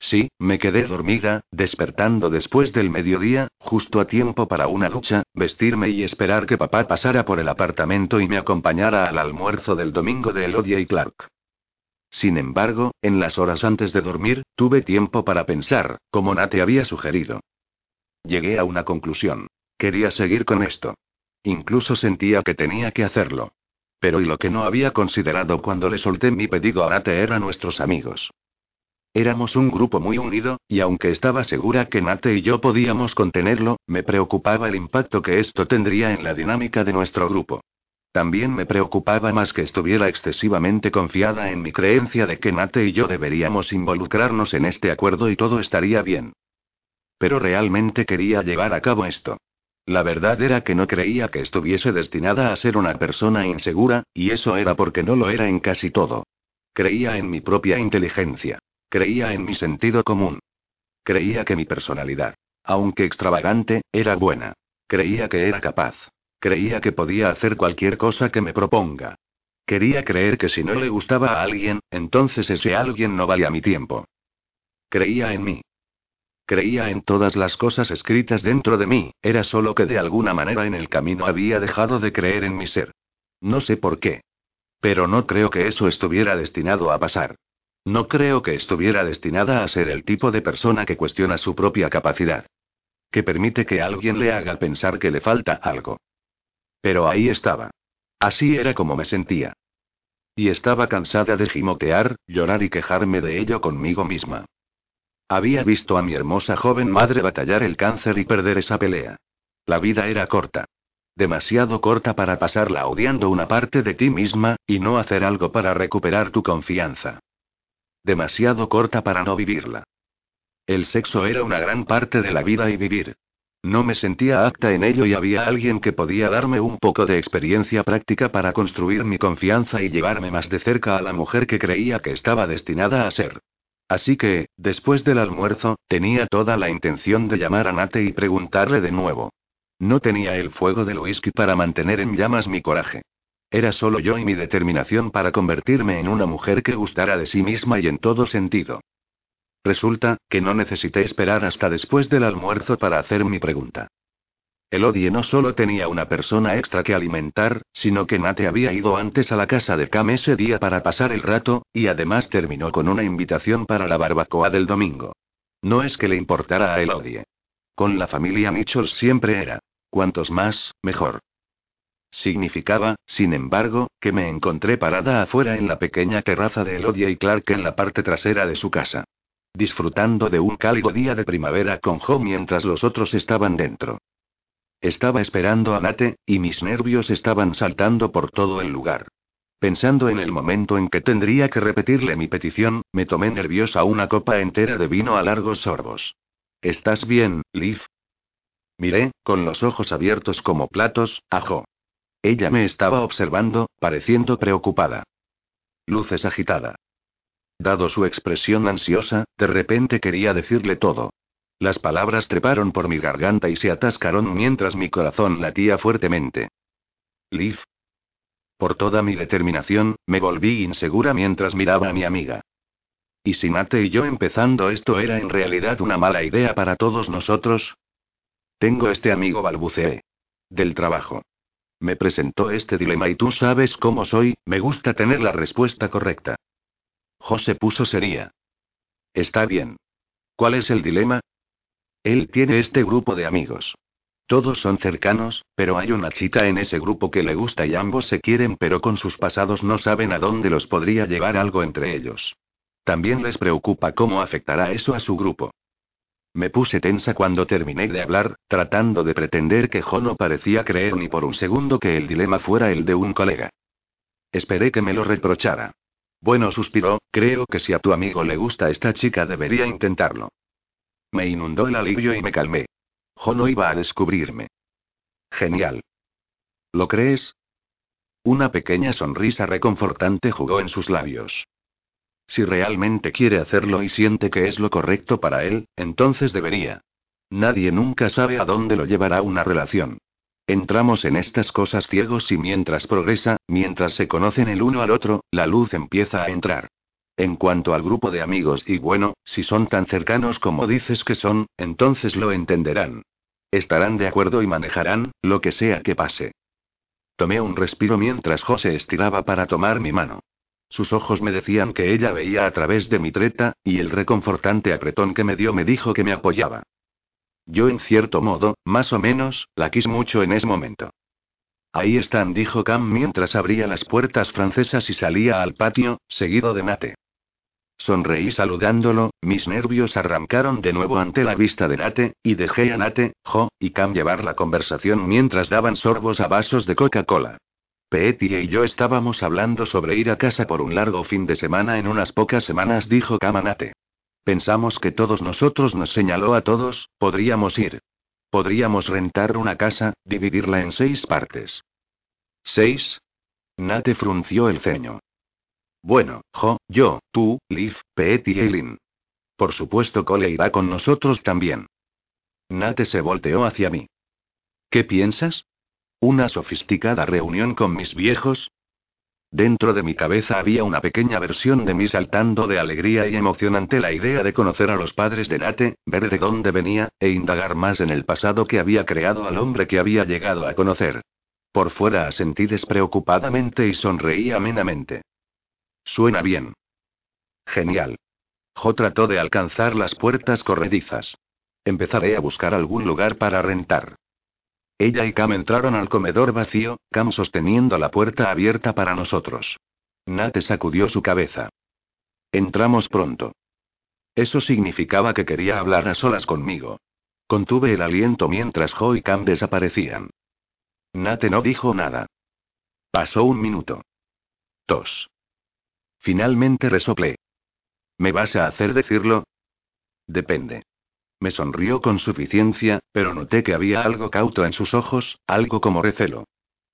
Sí, me quedé dormida, despertando después del mediodía, justo a tiempo para una ducha, vestirme y esperar que papá pasara por el apartamento y me acompañara al almuerzo del domingo de Elodia y Clark. Sin embargo, en las horas antes de dormir, tuve tiempo para pensar, como Nate había sugerido. Llegué a una conclusión. Quería seguir con esto. Incluso sentía que tenía que hacerlo. Pero y lo que no había considerado cuando le solté mi pedido a Nate era nuestros amigos. Éramos un grupo muy unido, y aunque estaba segura que Nate y yo podíamos contenerlo, me preocupaba el impacto que esto tendría en la dinámica de nuestro grupo. También me preocupaba más que estuviera excesivamente confiada en mi creencia de que Nate y yo deberíamos involucrarnos en este acuerdo y todo estaría bien. Pero realmente quería llevar a cabo esto. La verdad era que no creía que estuviese destinada a ser una persona insegura, y eso era porque no lo era en casi todo. Creía en mi propia inteligencia. Creía en mi sentido común. Creía que mi personalidad, aunque extravagante, era buena. Creía que era capaz. Creía que podía hacer cualquier cosa que me proponga. Quería creer que si no le gustaba a alguien, entonces ese alguien no valía mi tiempo. Creía en mí. Creía en todas las cosas escritas dentro de mí, era solo que de alguna manera en el camino había dejado de creer en mi ser. No sé por qué. Pero no creo que eso estuviera destinado a pasar. No creo que estuviera destinada a ser el tipo de persona que cuestiona su propia capacidad. Que permite que alguien le haga pensar que le falta algo. Pero ahí estaba. Así era como me sentía. Y estaba cansada de gimotear, llorar y quejarme de ello conmigo misma. Había visto a mi hermosa joven madre batallar el cáncer y perder esa pelea. La vida era corta. Demasiado corta para pasarla odiando una parte de ti misma, y no hacer algo para recuperar tu confianza demasiado corta para no vivirla. El sexo era una gran parte de la vida y vivir. No me sentía apta en ello y había alguien que podía darme un poco de experiencia práctica para construir mi confianza y llevarme más de cerca a la mujer que creía que estaba destinada a ser. Así que, después del almuerzo, tenía toda la intención de llamar a Nate y preguntarle de nuevo. No tenía el fuego del whisky para mantener en llamas mi coraje. Era solo yo y mi determinación para convertirme en una mujer que gustara de sí misma y en todo sentido. Resulta, que no necesité esperar hasta después del almuerzo para hacer mi pregunta. Elodie no solo tenía una persona extra que alimentar, sino que Nate había ido antes a la casa de Cam ese día para pasar el rato, y además terminó con una invitación para la barbacoa del domingo. No es que le importara a Elodie. Con la familia Mitchell siempre era. Cuantos más, mejor. Significaba, sin embargo, que me encontré parada afuera en la pequeña terraza de Elodia y Clark en la parte trasera de su casa. Disfrutando de un cálido día de primavera con Jo mientras los otros estaban dentro. Estaba esperando a Nate, y mis nervios estaban saltando por todo el lugar. Pensando en el momento en que tendría que repetirle mi petición, me tomé nerviosa una copa entera de vino a largos sorbos. ¿Estás bien, Liv? Miré, con los ojos abiertos como platos, a Jo. Ella me estaba observando, pareciendo preocupada. Luces agitada. Dado su expresión ansiosa, de repente quería decirle todo. Las palabras treparon por mi garganta y se atascaron mientras mi corazón latía fuertemente. Liv. Por toda mi determinación, me volví insegura mientras miraba a mi amiga. ¿Y si Nate y yo empezando esto era en realidad una mala idea para todos nosotros? Tengo este amigo balbuceé. Del trabajo. Me presentó este dilema y tú sabes cómo soy, me gusta tener la respuesta correcta. José puso sería. Está bien. ¿Cuál es el dilema? Él tiene este grupo de amigos. Todos son cercanos, pero hay una chica en ese grupo que le gusta y ambos se quieren pero con sus pasados no saben a dónde los podría llevar algo entre ellos. También les preocupa cómo afectará eso a su grupo. Me puse tensa cuando terminé de hablar, tratando de pretender que Jo no parecía creer ni por un segundo que el dilema fuera el de un colega. Esperé que me lo reprochara. Bueno, suspiró, creo que si a tu amigo le gusta esta chica debería intentarlo. Me inundó el alivio y me calmé. Jo no iba a descubrirme. Genial. ¿Lo crees? Una pequeña sonrisa reconfortante jugó en sus labios. Si realmente quiere hacerlo y siente que es lo correcto para él, entonces debería. Nadie nunca sabe a dónde lo llevará una relación. Entramos en estas cosas ciegos y mientras progresa, mientras se conocen el uno al otro, la luz empieza a entrar. En cuanto al grupo de amigos, y bueno, si son tan cercanos como dices que son, entonces lo entenderán. Estarán de acuerdo y manejarán, lo que sea que pase. Tomé un respiro mientras José estiraba para tomar mi mano. Sus ojos me decían que ella veía a través de mi treta, y el reconfortante apretón que me dio me dijo que me apoyaba. Yo en cierto modo, más o menos, la quis mucho en ese momento. Ahí están, dijo Cam mientras abría las puertas francesas y salía al patio, seguido de Nate. Sonreí saludándolo, mis nervios arrancaron de nuevo ante la vista de Nate, y dejé a Nate, Jo, y Cam llevar la conversación mientras daban sorbos a vasos de Coca-Cola. Petty y yo estábamos hablando sobre ir a casa por un largo fin de semana en unas pocas semanas, dijo Cam a Nate. Pensamos que todos nosotros nos señaló a todos, podríamos ir. Podríamos rentar una casa, dividirla en seis partes. ¿Seis? Nate frunció el ceño. Bueno, Jo, yo, tú, Liv, Pet y Eileen. Por supuesto, Cole irá con nosotros también. Nate se volteó hacia mí. ¿Qué piensas? ¿Una sofisticada reunión con mis viejos? Dentro de mi cabeza había una pequeña versión de mí saltando de alegría y emoción ante la idea de conocer a los padres de Nate, ver de dónde venía, e indagar más en el pasado que había creado al hombre que había llegado a conocer. Por fuera asentí despreocupadamente y sonreí amenamente. Suena bien. Genial. Jo trató de alcanzar las puertas corredizas. Empezaré a buscar algún lugar para rentar. Ella y Cam entraron al comedor vacío, Cam sosteniendo la puerta abierta para nosotros. Nate sacudió su cabeza. Entramos pronto. Eso significaba que quería hablar a solas conmigo. Contuve el aliento mientras Jo y Cam desaparecían. Nate no dijo nada. Pasó un minuto. Tos. Finalmente resoplé. ¿Me vas a hacer decirlo? Depende. Me sonrió con suficiencia, pero noté que había algo cauto en sus ojos, algo como recelo.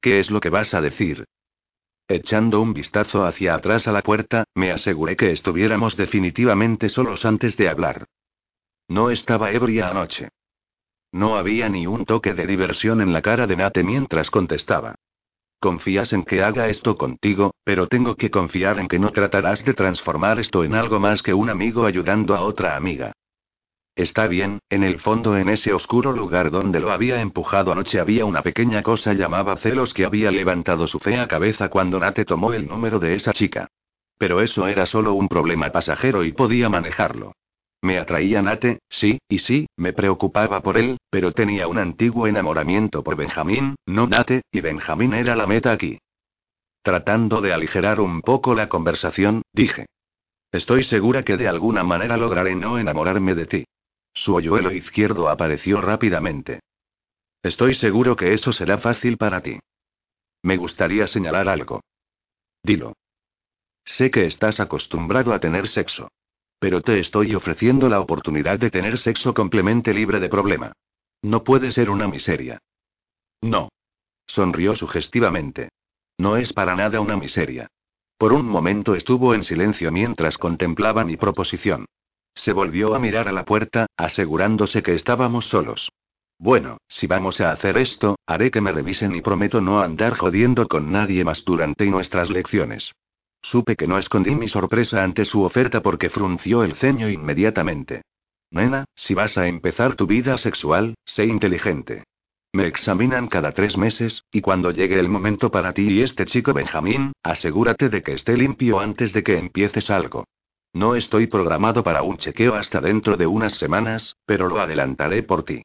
¿Qué es lo que vas a decir? Echando un vistazo hacia atrás a la puerta, me aseguré que estuviéramos definitivamente solos antes de hablar. No estaba ebria anoche. No había ni un toque de diversión en la cara de Nate mientras contestaba. Confías en que haga esto contigo, pero tengo que confiar en que no tratarás de transformar esto en algo más que un amigo ayudando a otra amiga. Está bien, en el fondo en ese oscuro lugar donde lo había empujado anoche había una pequeña cosa llamada celos que había levantado su fea cabeza cuando Nate tomó el número de esa chica. Pero eso era solo un problema pasajero y podía manejarlo. Me atraía Nate, sí, y sí, me preocupaba por él, pero tenía un antiguo enamoramiento por Benjamín, no Nate, y Benjamín era la meta aquí. Tratando de aligerar un poco la conversación, dije. Estoy segura que de alguna manera lograré no enamorarme de ti. Su hoyuelo izquierdo apareció rápidamente. Estoy seguro que eso será fácil para ti. Me gustaría señalar algo. Dilo. Sé que estás acostumbrado a tener sexo. Pero te estoy ofreciendo la oportunidad de tener sexo completamente libre de problema. No puede ser una miseria. No. Sonrió sugestivamente. No es para nada una miseria. Por un momento estuvo en silencio mientras contemplaba mi proposición. Se volvió a mirar a la puerta, asegurándose que estábamos solos. Bueno, si vamos a hacer esto, haré que me revisen y prometo no andar jodiendo con nadie más durante nuestras lecciones. Supe que no escondí mi sorpresa ante su oferta porque frunció el ceño inmediatamente. Nena, si vas a empezar tu vida sexual, sé inteligente. Me examinan cada tres meses, y cuando llegue el momento para ti y este chico Benjamín, asegúrate de que esté limpio antes de que empieces algo. No estoy programado para un chequeo hasta dentro de unas semanas, pero lo adelantaré por ti.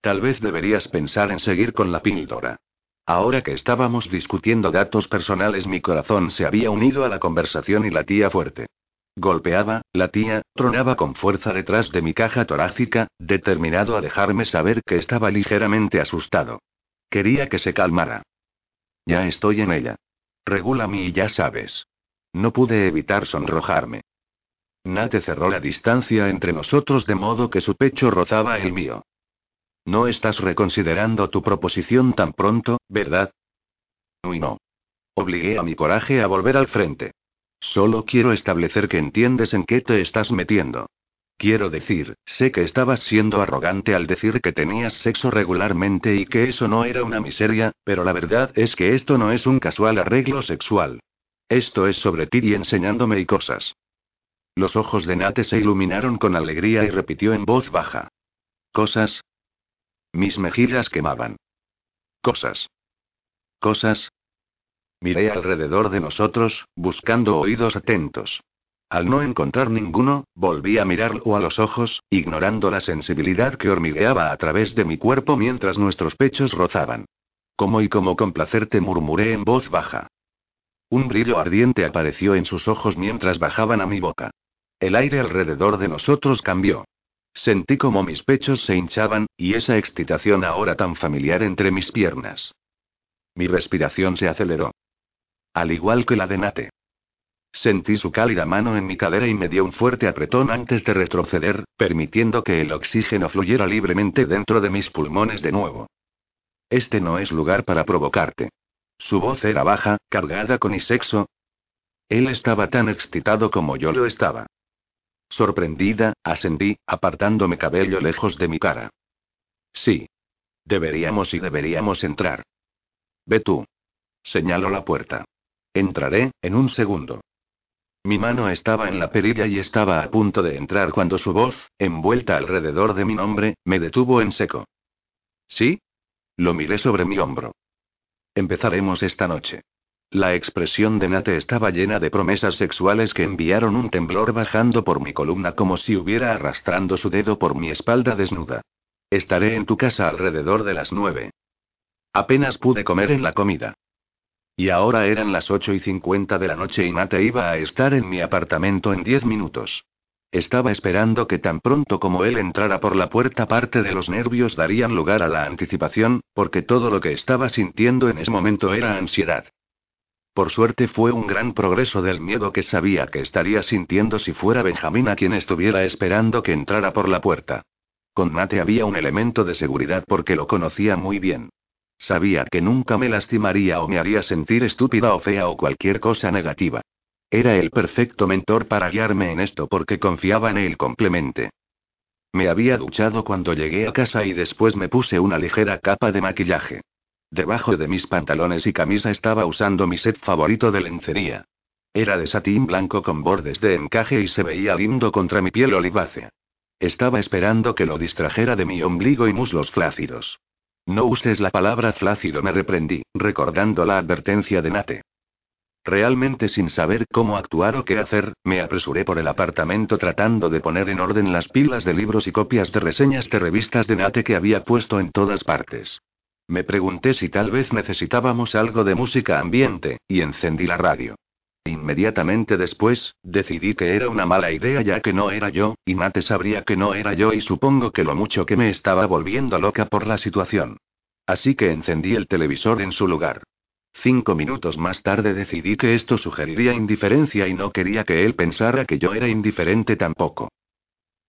Tal vez deberías pensar en seguir con la píldora. Ahora que estábamos discutiendo datos personales, mi corazón se había unido a la conversación y la tía fuerte. Golpeaba, la tía, tronaba con fuerza detrás de mi caja torácica, determinado a dejarme saber que estaba ligeramente asustado. Quería que se calmara. Ya estoy en ella. Regula y ya sabes. No pude evitar sonrojarme. Nate cerró la distancia entre nosotros de modo que su pecho rozaba el mío. No estás reconsiderando tu proposición tan pronto, ¿verdad? Uy, no. Obligué a mi coraje a volver al frente. Solo quiero establecer que entiendes en qué te estás metiendo. Quiero decir, sé que estabas siendo arrogante al decir que tenías sexo regularmente y que eso no era una miseria, pero la verdad es que esto no es un casual arreglo sexual. Esto es sobre ti y enseñándome y cosas. Los ojos de Nate se iluminaron con alegría y repitió en voz baja. ¿Cosas? Mis mejillas quemaban. Cosas. Cosas. Miré alrededor de nosotros, buscando oídos atentos. Al no encontrar ninguno, volví a mirarlo a los ojos, ignorando la sensibilidad que hormigueaba a través de mi cuerpo mientras nuestros pechos rozaban. Como y como complacerte murmuré en voz baja. Un brillo ardiente apareció en sus ojos mientras bajaban a mi boca. El aire alrededor de nosotros cambió. Sentí como mis pechos se hinchaban, y esa excitación ahora tan familiar entre mis piernas. Mi respiración se aceleró. Al igual que la de Nate. Sentí su cálida mano en mi cadera y me dio un fuerte apretón antes de retroceder, permitiendo que el oxígeno fluyera libremente dentro de mis pulmones de nuevo. Este no es lugar para provocarte. Su voz era baja, cargada con sexo. Él estaba tan excitado como yo lo estaba. Sorprendida, ascendí, apartándome cabello lejos de mi cara. Sí. Deberíamos y deberíamos entrar. Ve tú. Señalo la puerta. Entraré, en un segundo. Mi mano estaba en la perilla y estaba a punto de entrar cuando su voz, envuelta alrededor de mi nombre, me detuvo en seco. ¿Sí? Lo miré sobre mi hombro. Empezaremos esta noche. La expresión de Nate estaba llena de promesas sexuales que enviaron un temblor bajando por mi columna como si hubiera arrastrando su dedo por mi espalda desnuda. Estaré en tu casa alrededor de las nueve. Apenas pude comer en la comida. Y ahora eran las ocho y cincuenta de la noche y Nate iba a estar en mi apartamento en diez minutos. Estaba esperando que tan pronto como él entrara por la puerta parte de los nervios darían lugar a la anticipación, porque todo lo que estaba sintiendo en ese momento era ansiedad. Por suerte fue un gran progreso del miedo que sabía que estaría sintiendo si fuera Benjamín a quien estuviera esperando que entrara por la puerta. Con Nate había un elemento de seguridad porque lo conocía muy bien. Sabía que nunca me lastimaría o me haría sentir estúpida o fea o cualquier cosa negativa. Era el perfecto mentor para guiarme en esto porque confiaba en él complemente. Me había duchado cuando llegué a casa y después me puse una ligera capa de maquillaje. Debajo de mis pantalones y camisa estaba usando mi set favorito de lencería. Era de satín blanco con bordes de encaje y se veía lindo contra mi piel olivácea. Estaba esperando que lo distrajera de mi ombligo y muslos flácidos. No uses la palabra flácido, me reprendí, recordando la advertencia de Nate. Realmente sin saber cómo actuar o qué hacer, me apresuré por el apartamento tratando de poner en orden las pilas de libros y copias de reseñas de revistas de Nate que había puesto en todas partes. Me pregunté si tal vez necesitábamos algo de música ambiente, y encendí la radio. Inmediatamente después, decidí que era una mala idea ya que no era yo, y Mate sabría que no era yo y supongo que lo mucho que me estaba volviendo loca por la situación. Así que encendí el televisor en su lugar. Cinco minutos más tarde decidí que esto sugeriría indiferencia y no quería que él pensara que yo era indiferente tampoco.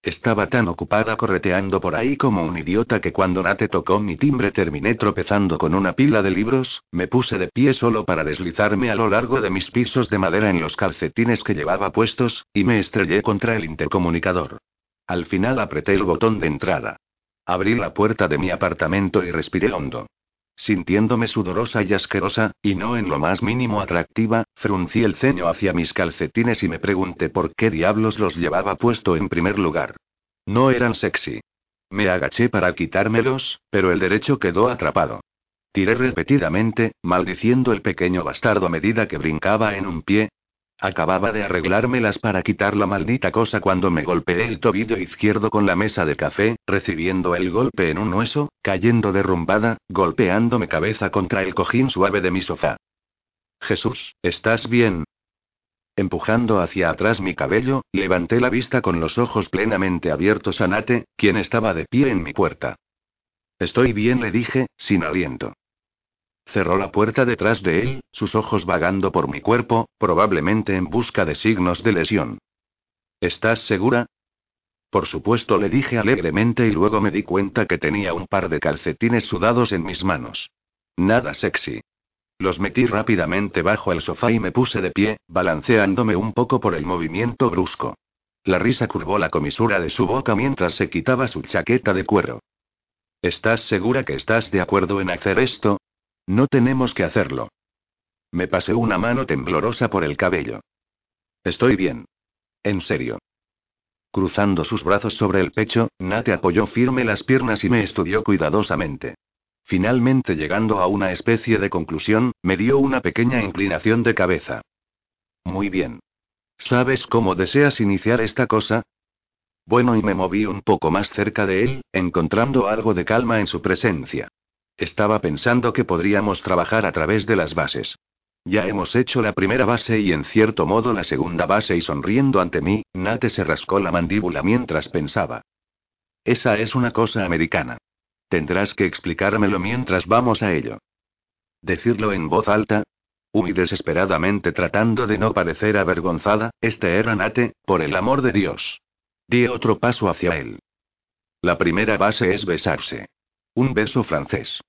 Estaba tan ocupada correteando por ahí como un idiota que cuando Nate tocó mi timbre terminé tropezando con una pila de libros, me puse de pie solo para deslizarme a lo largo de mis pisos de madera en los calcetines que llevaba puestos, y me estrellé contra el intercomunicador. Al final apreté el botón de entrada. Abrí la puerta de mi apartamento y respiré hondo. Sintiéndome sudorosa y asquerosa, y no en lo más mínimo atractiva, fruncí el ceño hacia mis calcetines y me pregunté por qué diablos los llevaba puesto en primer lugar. No eran sexy. Me agaché para quitármelos, pero el derecho quedó atrapado. Tiré repetidamente, maldiciendo el pequeño bastardo a medida que brincaba en un pie, Acababa de arreglármelas para quitar la maldita cosa cuando me golpeé el tobillo izquierdo con la mesa de café, recibiendo el golpe en un hueso, cayendo derrumbada, golpeándome cabeza contra el cojín suave de mi sofá. Jesús, ¿estás bien? Empujando hacia atrás mi cabello, levanté la vista con los ojos plenamente abiertos a Nate, quien estaba de pie en mi puerta. Estoy bien, le dije, sin aliento. Cerró la puerta detrás de él, sus ojos vagando por mi cuerpo, probablemente en busca de signos de lesión. ¿Estás segura? Por supuesto, le dije alegremente y luego me di cuenta que tenía un par de calcetines sudados en mis manos. Nada sexy. Los metí rápidamente bajo el sofá y me puse de pie, balanceándome un poco por el movimiento brusco. La risa curvó la comisura de su boca mientras se quitaba su chaqueta de cuero. ¿Estás segura que estás de acuerdo en hacer esto? No tenemos que hacerlo. Me pasé una mano temblorosa por el cabello. Estoy bien. En serio. Cruzando sus brazos sobre el pecho, Nate apoyó firme las piernas y me estudió cuidadosamente. Finalmente llegando a una especie de conclusión, me dio una pequeña inclinación de cabeza. Muy bien. ¿Sabes cómo deseas iniciar esta cosa? Bueno, y me moví un poco más cerca de él, encontrando algo de calma en su presencia. Estaba pensando que podríamos trabajar a través de las bases. Ya hemos hecho la primera base y en cierto modo la segunda base y sonriendo ante mí, Nate se rascó la mandíbula mientras pensaba. Esa es una cosa americana. Tendrás que explicármelo mientras vamos a ello. Decirlo en voz alta. Uy, desesperadamente tratando de no parecer avergonzada, este era Nate, por el amor de Dios. Di otro paso hacia él. La primera base es besarse. Un beso francés.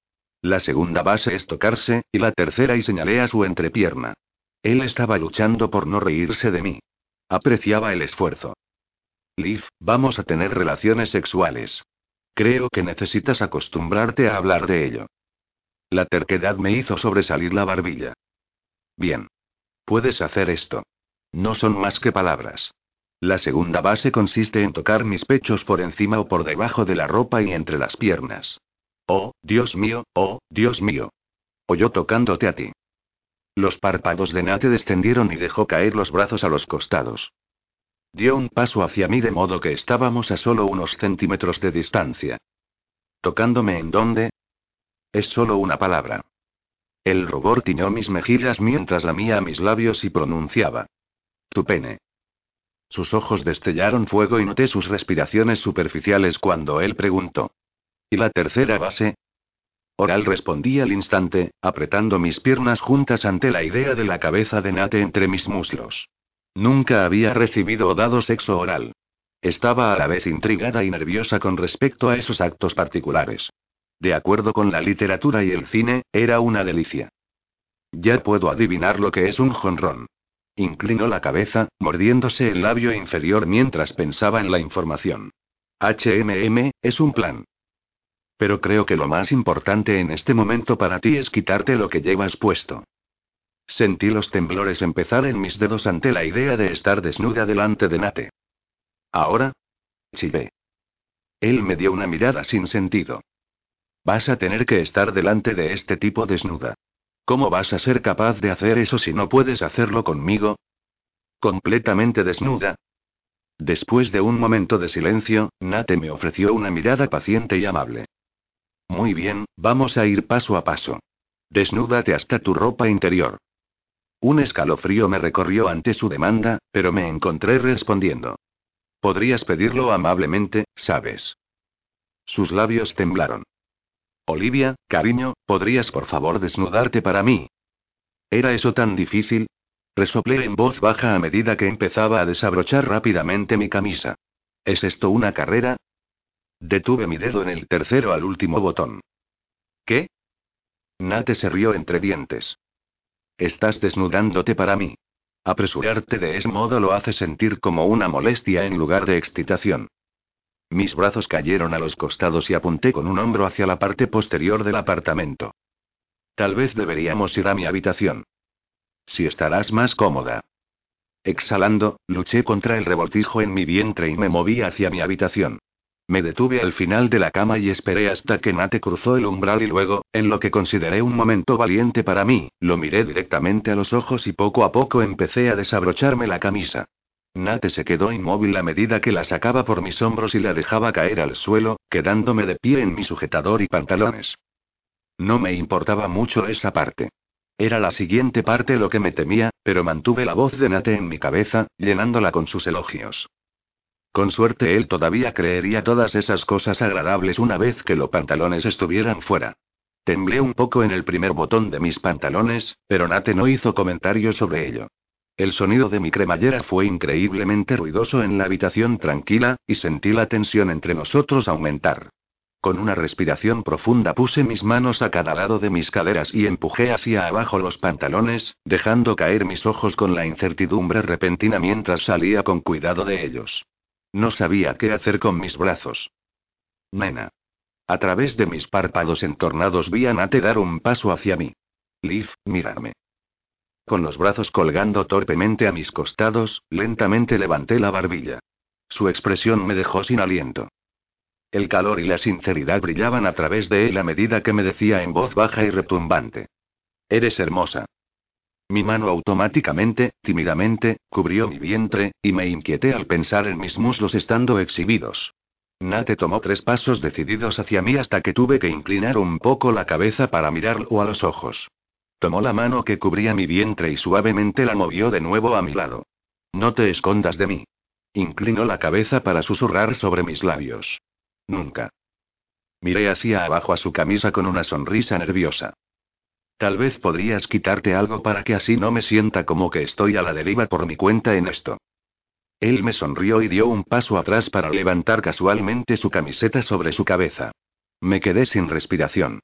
La segunda base es tocarse, y la tercera y señalé a su entrepierna. Él estaba luchando por no reírse de mí. Apreciaba el esfuerzo. Liv, vamos a tener relaciones sexuales. Creo que necesitas acostumbrarte a hablar de ello. La terquedad me hizo sobresalir la barbilla. Bien. Puedes hacer esto. No son más que palabras. La segunda base consiste en tocar mis pechos por encima o por debajo de la ropa y entre las piernas. Oh, Dios mío, oh, Dios mío. O yo tocándote a ti. Los párpados de Nate descendieron y dejó caer los brazos a los costados. Dio un paso hacia mí de modo que estábamos a solo unos centímetros de distancia. ¿Tocándome en dónde? Es solo una palabra. El rubor tiñó mis mejillas mientras lamía mis labios y pronunciaba. Tu pene. Sus ojos destellaron fuego y noté sus respiraciones superficiales cuando él preguntó. ¿Y la tercera base? Oral respondí al instante, apretando mis piernas juntas ante la idea de la cabeza de Nate entre mis muslos. Nunca había recibido o dado sexo oral. Estaba a la vez intrigada y nerviosa con respecto a esos actos particulares. De acuerdo con la literatura y el cine, era una delicia. Ya puedo adivinar lo que es un jonrón. Inclinó la cabeza, mordiéndose el labio inferior mientras pensaba en la información. HMM, es un plan. Pero creo que lo más importante en este momento para ti es quitarte lo que llevas puesto. Sentí los temblores empezar en mis dedos ante la idea de estar desnuda delante de Nate. ¿Ahora? Chivé. Él me dio una mirada sin sentido. Vas a tener que estar delante de este tipo desnuda. ¿Cómo vas a ser capaz de hacer eso si no puedes hacerlo conmigo? Completamente desnuda. Después de un momento de silencio, Nate me ofreció una mirada paciente y amable. Muy bien, vamos a ir paso a paso. Desnúdate hasta tu ropa interior. Un escalofrío me recorrió ante su demanda, pero me encontré respondiendo. Podrías pedirlo amablemente, sabes. Sus labios temblaron. Olivia, cariño, ¿podrías por favor desnudarte para mí? ¿Era eso tan difícil? Resoplé en voz baja a medida que empezaba a desabrochar rápidamente mi camisa. ¿Es esto una carrera? Detuve mi dedo en el tercero al último botón. ¿Qué? Nate se rió entre dientes. Estás desnudándote para mí. Apresurarte de ese modo lo hace sentir como una molestia en lugar de excitación. Mis brazos cayeron a los costados y apunté con un hombro hacia la parte posterior del apartamento. Tal vez deberíamos ir a mi habitación. Si estarás más cómoda. Exhalando, luché contra el revoltijo en mi vientre y me moví hacia mi habitación. Me detuve al final de la cama y esperé hasta que Nate cruzó el umbral y luego, en lo que consideré un momento valiente para mí, lo miré directamente a los ojos y poco a poco empecé a desabrocharme la camisa. Nate se quedó inmóvil a medida que la sacaba por mis hombros y la dejaba caer al suelo, quedándome de pie en mi sujetador y pantalones. No me importaba mucho esa parte. Era la siguiente parte lo que me temía, pero mantuve la voz de Nate en mi cabeza, llenándola con sus elogios. Con suerte él todavía creería todas esas cosas agradables una vez que los pantalones estuvieran fuera. Temblé un poco en el primer botón de mis pantalones, pero Nate no hizo comentarios sobre ello. El sonido de mi cremallera fue increíblemente ruidoso en la habitación tranquila, y sentí la tensión entre nosotros aumentar. Con una respiración profunda puse mis manos a cada lado de mis caderas y empujé hacia abajo los pantalones, dejando caer mis ojos con la incertidumbre repentina mientras salía con cuidado de ellos. No sabía qué hacer con mis brazos. Nena. A través de mis párpados entornados vi a Nate dar un paso hacia mí. Liv, mírame. Con los brazos colgando torpemente a mis costados, lentamente levanté la barbilla. Su expresión me dejó sin aliento. El calor y la sinceridad brillaban a través de él a medida que me decía en voz baja y retumbante. Eres hermosa. Mi mano automáticamente, tímidamente, cubrió mi vientre, y me inquieté al pensar en mis muslos estando exhibidos. Nate tomó tres pasos decididos hacia mí hasta que tuve que inclinar un poco la cabeza para mirarlo a los ojos. Tomó la mano que cubría mi vientre y suavemente la movió de nuevo a mi lado. No te escondas de mí. Inclinó la cabeza para susurrar sobre mis labios. Nunca. Miré hacia abajo a su camisa con una sonrisa nerviosa. Tal vez podrías quitarte algo para que así no me sienta como que estoy a la deriva por mi cuenta en esto. Él me sonrió y dio un paso atrás para levantar casualmente su camiseta sobre su cabeza. Me quedé sin respiración.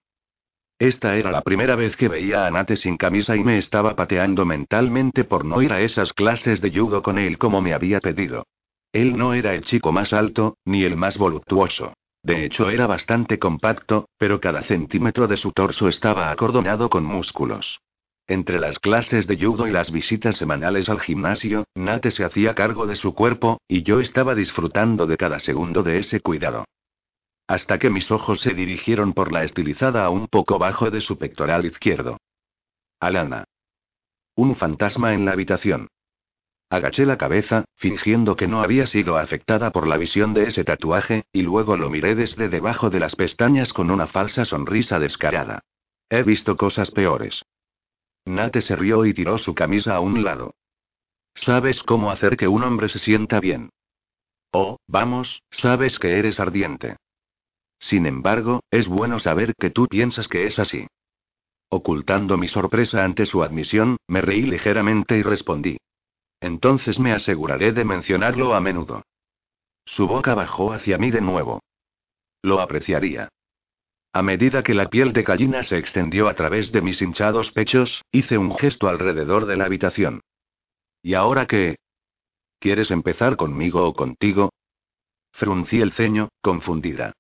Esta era la primera vez que veía a Nate sin camisa y me estaba pateando mentalmente por no ir a esas clases de judo con él como me había pedido. Él no era el chico más alto, ni el más voluptuoso. De hecho, era bastante compacto, pero cada centímetro de su torso estaba acordonado con músculos. Entre las clases de judo y las visitas semanales al gimnasio, Nate se hacía cargo de su cuerpo, y yo estaba disfrutando de cada segundo de ese cuidado. Hasta que mis ojos se dirigieron por la estilizada a un poco bajo de su pectoral izquierdo. Alana. Un fantasma en la habitación. Agaché la cabeza, fingiendo que no había sido afectada por la visión de ese tatuaje, y luego lo miré desde debajo de las pestañas con una falsa sonrisa descarada. He visto cosas peores. Nate se rió y tiró su camisa a un lado. ¿Sabes cómo hacer que un hombre se sienta bien? Oh, vamos, sabes que eres ardiente. Sin embargo, es bueno saber que tú piensas que es así. Ocultando mi sorpresa ante su admisión, me reí ligeramente y respondí. Entonces me aseguraré de mencionarlo a menudo. Su boca bajó hacia mí de nuevo. Lo apreciaría. A medida que la piel de gallina se extendió a través de mis hinchados pechos, hice un gesto alrededor de la habitación. ¿Y ahora qué? ¿Quieres empezar conmigo o contigo? Fruncí el ceño, confundida.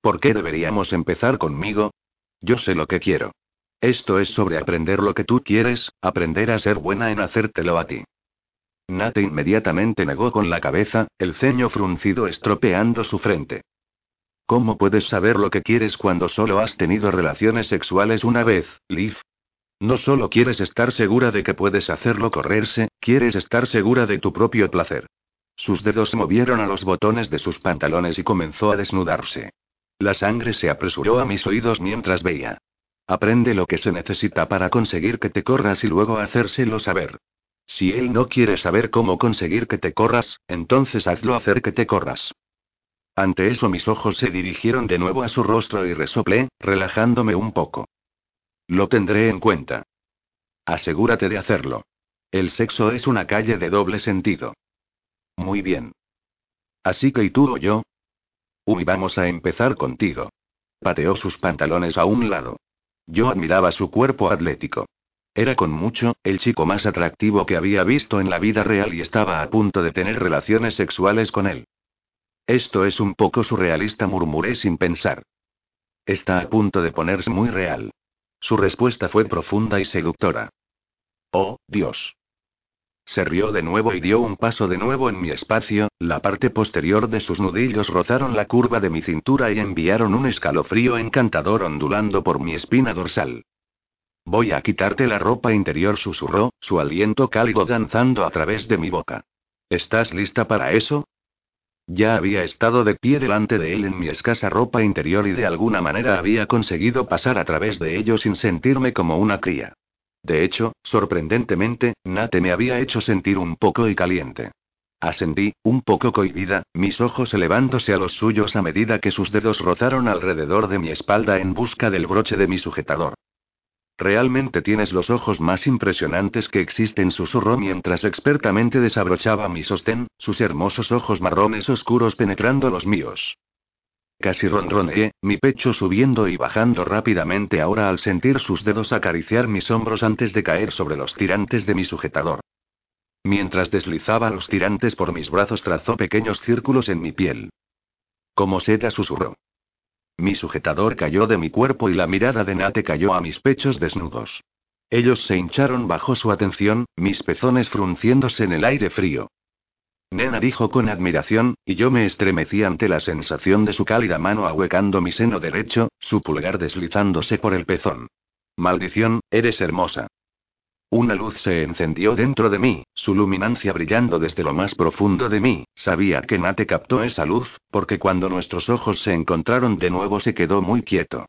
¿Por qué deberíamos empezar conmigo? Yo sé lo que quiero. Esto es sobre aprender lo que tú quieres, aprender a ser buena en hacértelo a ti. Nate inmediatamente negó con la cabeza, el ceño fruncido estropeando su frente. ¿Cómo puedes saber lo que quieres cuando solo has tenido relaciones sexuales una vez, Liv? No solo quieres estar segura de que puedes hacerlo correrse, quieres estar segura de tu propio placer. Sus dedos movieron a los botones de sus pantalones y comenzó a desnudarse. La sangre se apresuró a mis oídos mientras veía. Aprende lo que se necesita para conseguir que te corras y luego hacérselo saber. Si él no quiere saber cómo conseguir que te corras, entonces hazlo hacer que te corras. Ante eso mis ojos se dirigieron de nuevo a su rostro y resoplé, relajándome un poco. Lo tendré en cuenta. Asegúrate de hacerlo. El sexo es una calle de doble sentido. Muy bien. Así que ¿y tú o yo? Uy, vamos a empezar contigo. Pateó sus pantalones a un lado. Yo admiraba su cuerpo atlético. Era con mucho, el chico más atractivo que había visto en la vida real y estaba a punto de tener relaciones sexuales con él. Esto es un poco surrealista, murmuré sin pensar. Está a punto de ponerse muy real. Su respuesta fue profunda y seductora. Oh, Dios. Se rió de nuevo y dio un paso de nuevo en mi espacio, la parte posterior de sus nudillos rozaron la curva de mi cintura y enviaron un escalofrío encantador ondulando por mi espina dorsal. Voy a quitarte la ropa interior, susurró, su aliento cálido danzando a través de mi boca. ¿Estás lista para eso? Ya había estado de pie delante de él en mi escasa ropa interior y de alguna manera había conseguido pasar a través de ello sin sentirme como una cría. De hecho, sorprendentemente, Nate me había hecho sentir un poco y caliente. Ascendí, un poco cohibida, mis ojos elevándose a los suyos a medida que sus dedos rozaron alrededor de mi espalda en busca del broche de mi sujetador. Realmente tienes los ojos más impresionantes que existen, susurró mientras expertamente desabrochaba mi sostén, sus hermosos ojos marrones oscuros penetrando los míos. Casi ronroneé, mi pecho subiendo y bajando rápidamente ahora al sentir sus dedos acariciar mis hombros antes de caer sobre los tirantes de mi sujetador. Mientras deslizaba los tirantes por mis brazos trazó pequeños círculos en mi piel. Como seda susurró. Mi sujetador cayó de mi cuerpo y la mirada de Nate cayó a mis pechos desnudos. Ellos se hincharon bajo su atención, mis pezones frunciéndose en el aire frío. Nena dijo con admiración, y yo me estremecí ante la sensación de su cálida mano ahuecando mi seno derecho, su pulgar deslizándose por el pezón. Maldición, eres hermosa. Una luz se encendió dentro de mí, su luminancia brillando desde lo más profundo de mí. Sabía que Nate captó esa luz, porque cuando nuestros ojos se encontraron de nuevo se quedó muy quieto.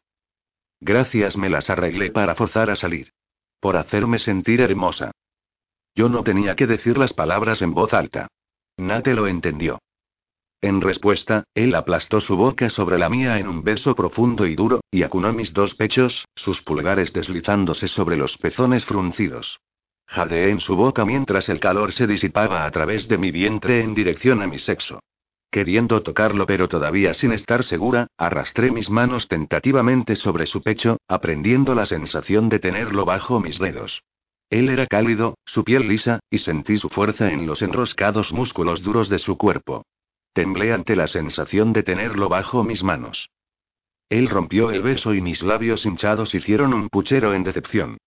Gracias me las arreglé para forzar a salir. Por hacerme sentir hermosa. Yo no tenía que decir las palabras en voz alta. Nate lo entendió. En respuesta, él aplastó su boca sobre la mía en un beso profundo y duro, y acunó mis dos pechos, sus pulgares deslizándose sobre los pezones fruncidos. Jadeé en su boca mientras el calor se disipaba a través de mi vientre en dirección a mi sexo. Queriendo tocarlo pero todavía sin estar segura, arrastré mis manos tentativamente sobre su pecho, aprendiendo la sensación de tenerlo bajo mis dedos. Él era cálido, su piel lisa, y sentí su fuerza en los enroscados músculos duros de su cuerpo. Temblé ante la sensación de tenerlo bajo mis manos. Él rompió el beso y mis labios hinchados hicieron un puchero en decepción.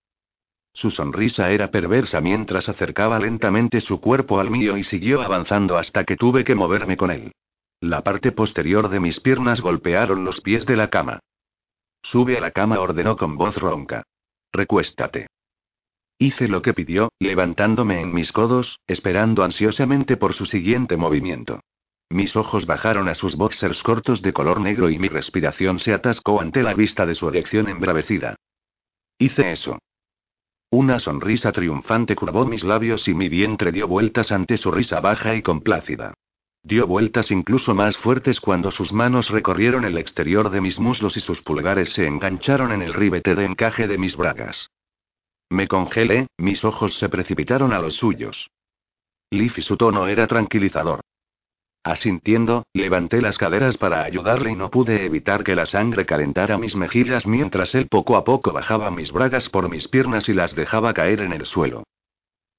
Su sonrisa era perversa mientras acercaba lentamente su cuerpo al mío y siguió avanzando hasta que tuve que moverme con él. La parte posterior de mis piernas golpearon los pies de la cama. Sube a la cama, ordenó con voz ronca. Recuéstate. Hice lo que pidió, levantándome en mis codos, esperando ansiosamente por su siguiente movimiento. Mis ojos bajaron a sus boxers cortos de color negro y mi respiración se atascó ante la vista de su erección embravecida. Hice eso. Una sonrisa triunfante curvó mis labios y mi vientre dio vueltas ante su risa baja y complácida. Dio vueltas incluso más fuertes cuando sus manos recorrieron el exterior de mis muslos y sus pulgares se engancharon en el ribete de encaje de mis bragas. Me congelé, mis ojos se precipitaron a los suyos. Leaf y su tono era tranquilizador. Asintiendo, levanté las caderas para ayudarle y no pude evitar que la sangre calentara mis mejillas mientras él poco a poco bajaba mis bragas por mis piernas y las dejaba caer en el suelo.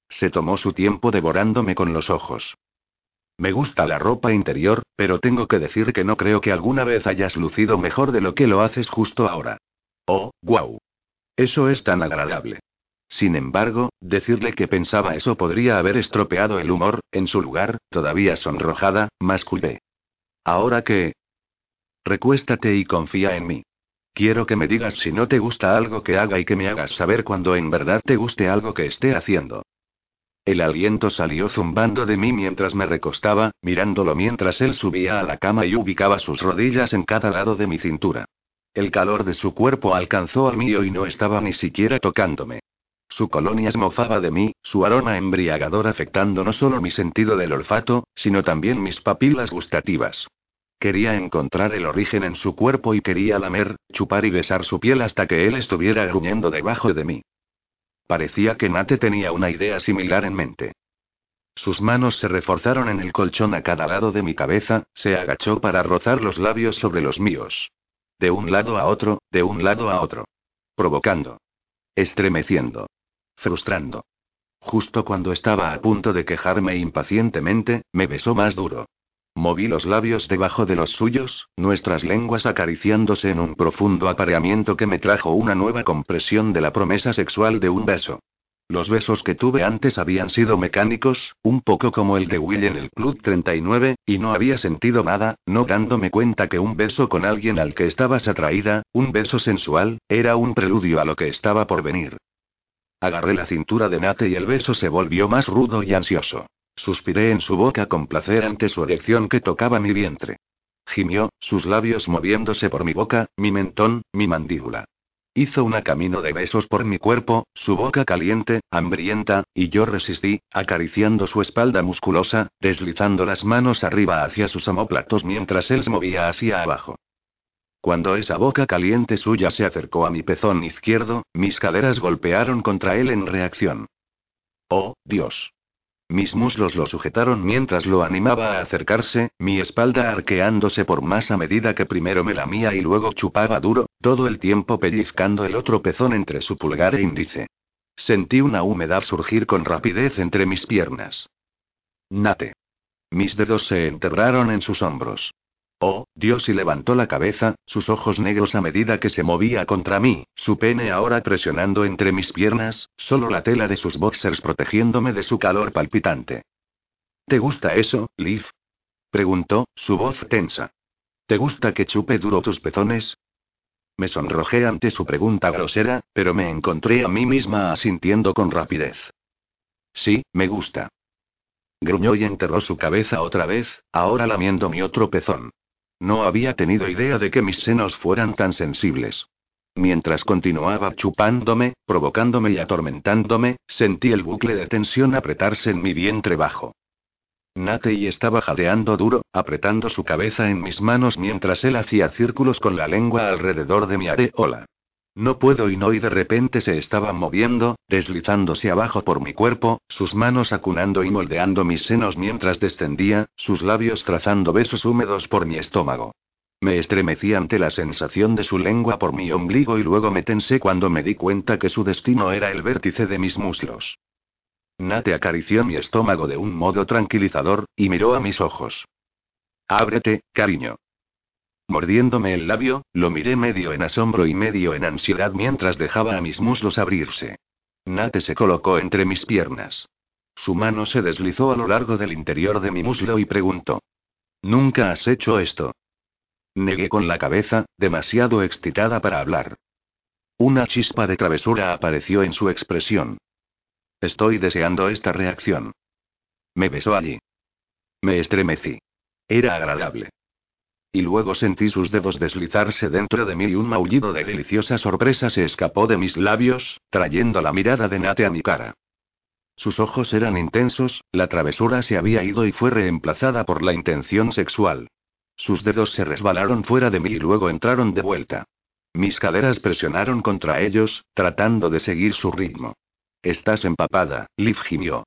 Se tomó su tiempo devorándome con los ojos. Me gusta la ropa interior, pero tengo que decir que no creo que alguna vez hayas lucido mejor de lo que lo haces justo ahora. Oh, wow. Eso es tan agradable. Sin embargo, decirle que pensaba eso podría haber estropeado el humor, en su lugar, todavía sonrojada, masculé. Ahora que... Recuéstate y confía en mí. Quiero que me digas si no te gusta algo que haga y que me hagas saber cuando en verdad te guste algo que esté haciendo. El aliento salió zumbando de mí mientras me recostaba, mirándolo mientras él subía a la cama y ubicaba sus rodillas en cada lado de mi cintura. El calor de su cuerpo alcanzó al mío y no estaba ni siquiera tocándome. Su colonia mofaba de mí, su aroma embriagador afectando no solo mi sentido del olfato, sino también mis papilas gustativas. Quería encontrar el origen en su cuerpo y quería lamer, chupar y besar su piel hasta que él estuviera gruñendo debajo de mí. Parecía que Nate tenía una idea similar en mente. Sus manos se reforzaron en el colchón a cada lado de mi cabeza, se agachó para rozar los labios sobre los míos. De un lado a otro, de un lado a otro. Provocando. Estremeciendo frustrando. Justo cuando estaba a punto de quejarme impacientemente, me besó más duro. Moví los labios debajo de los suyos, nuestras lenguas acariciándose en un profundo apareamiento que me trajo una nueva compresión de la promesa sexual de un beso. Los besos que tuve antes habían sido mecánicos, un poco como el de Will en el Club 39, y no había sentido nada, no dándome cuenta que un beso con alguien al que estabas atraída, un beso sensual, era un preludio a lo que estaba por venir. Agarré la cintura de Nate y el beso se volvió más rudo y ansioso. Suspiré en su boca con placer ante su erección que tocaba mi vientre. Gimió, sus labios moviéndose por mi boca, mi mentón, mi mandíbula. Hizo un camino de besos por mi cuerpo, su boca caliente, hambrienta, y yo resistí, acariciando su espalda musculosa, deslizando las manos arriba hacia sus omóplatos mientras él se movía hacia abajo. Cuando esa boca caliente suya se acercó a mi pezón izquierdo, mis caderas golpearon contra él en reacción. Oh, Dios. Mis muslos lo sujetaron mientras lo animaba a acercarse, mi espalda arqueándose por más a medida que primero me lamía y luego chupaba duro, todo el tiempo pellizcando el otro pezón entre su pulgar e índice. Sentí una humedad surgir con rapidez entre mis piernas. Nate. Mis dedos se enterraron en sus hombros. Oh, Dios y levantó la cabeza, sus ojos negros a medida que se movía contra mí, su pene ahora presionando entre mis piernas, solo la tela de sus boxers protegiéndome de su calor palpitante. ¿Te gusta eso, Liv? preguntó, su voz tensa. ¿Te gusta que chupe duro tus pezones? Me sonrojé ante su pregunta grosera, pero me encontré a mí misma asintiendo con rapidez. Sí, me gusta. Gruñó y enterró su cabeza otra vez, ahora lamiendo mi otro pezón. No había tenido idea de que mis senos fueran tan sensibles. Mientras continuaba chupándome, provocándome y atormentándome, sentí el bucle de tensión apretarse en mi vientre bajo. Nate estaba jadeando duro, apretando su cabeza en mis manos mientras él hacía círculos con la lengua alrededor de mi areola. No puedo y no y de repente se estaba moviendo, deslizándose abajo por mi cuerpo, sus manos acunando y moldeando mis senos mientras descendía, sus labios trazando besos húmedos por mi estómago. Me estremecí ante la sensación de su lengua por mi ombligo y luego me tensé cuando me di cuenta que su destino era el vértice de mis muslos. Nate acarició mi estómago de un modo tranquilizador, y miró a mis ojos. Ábrete, cariño. Mordiéndome el labio, lo miré medio en asombro y medio en ansiedad mientras dejaba a mis muslos abrirse. Nate se colocó entre mis piernas. Su mano se deslizó a lo largo del interior de mi muslo y preguntó. ¿Nunca has hecho esto? Negué con la cabeza, demasiado excitada para hablar. Una chispa de travesura apareció en su expresión. Estoy deseando esta reacción. Me besó allí. Me estremecí. Era agradable. Y luego sentí sus dedos deslizarse dentro de mí y un maullido de deliciosa sorpresa se escapó de mis labios, trayendo la mirada de Nate a mi cara. Sus ojos eran intensos, la travesura se había ido y fue reemplazada por la intención sexual. Sus dedos se resbalaron fuera de mí y luego entraron de vuelta. Mis caderas presionaron contra ellos, tratando de seguir su ritmo. Estás empapada, Liv gimió.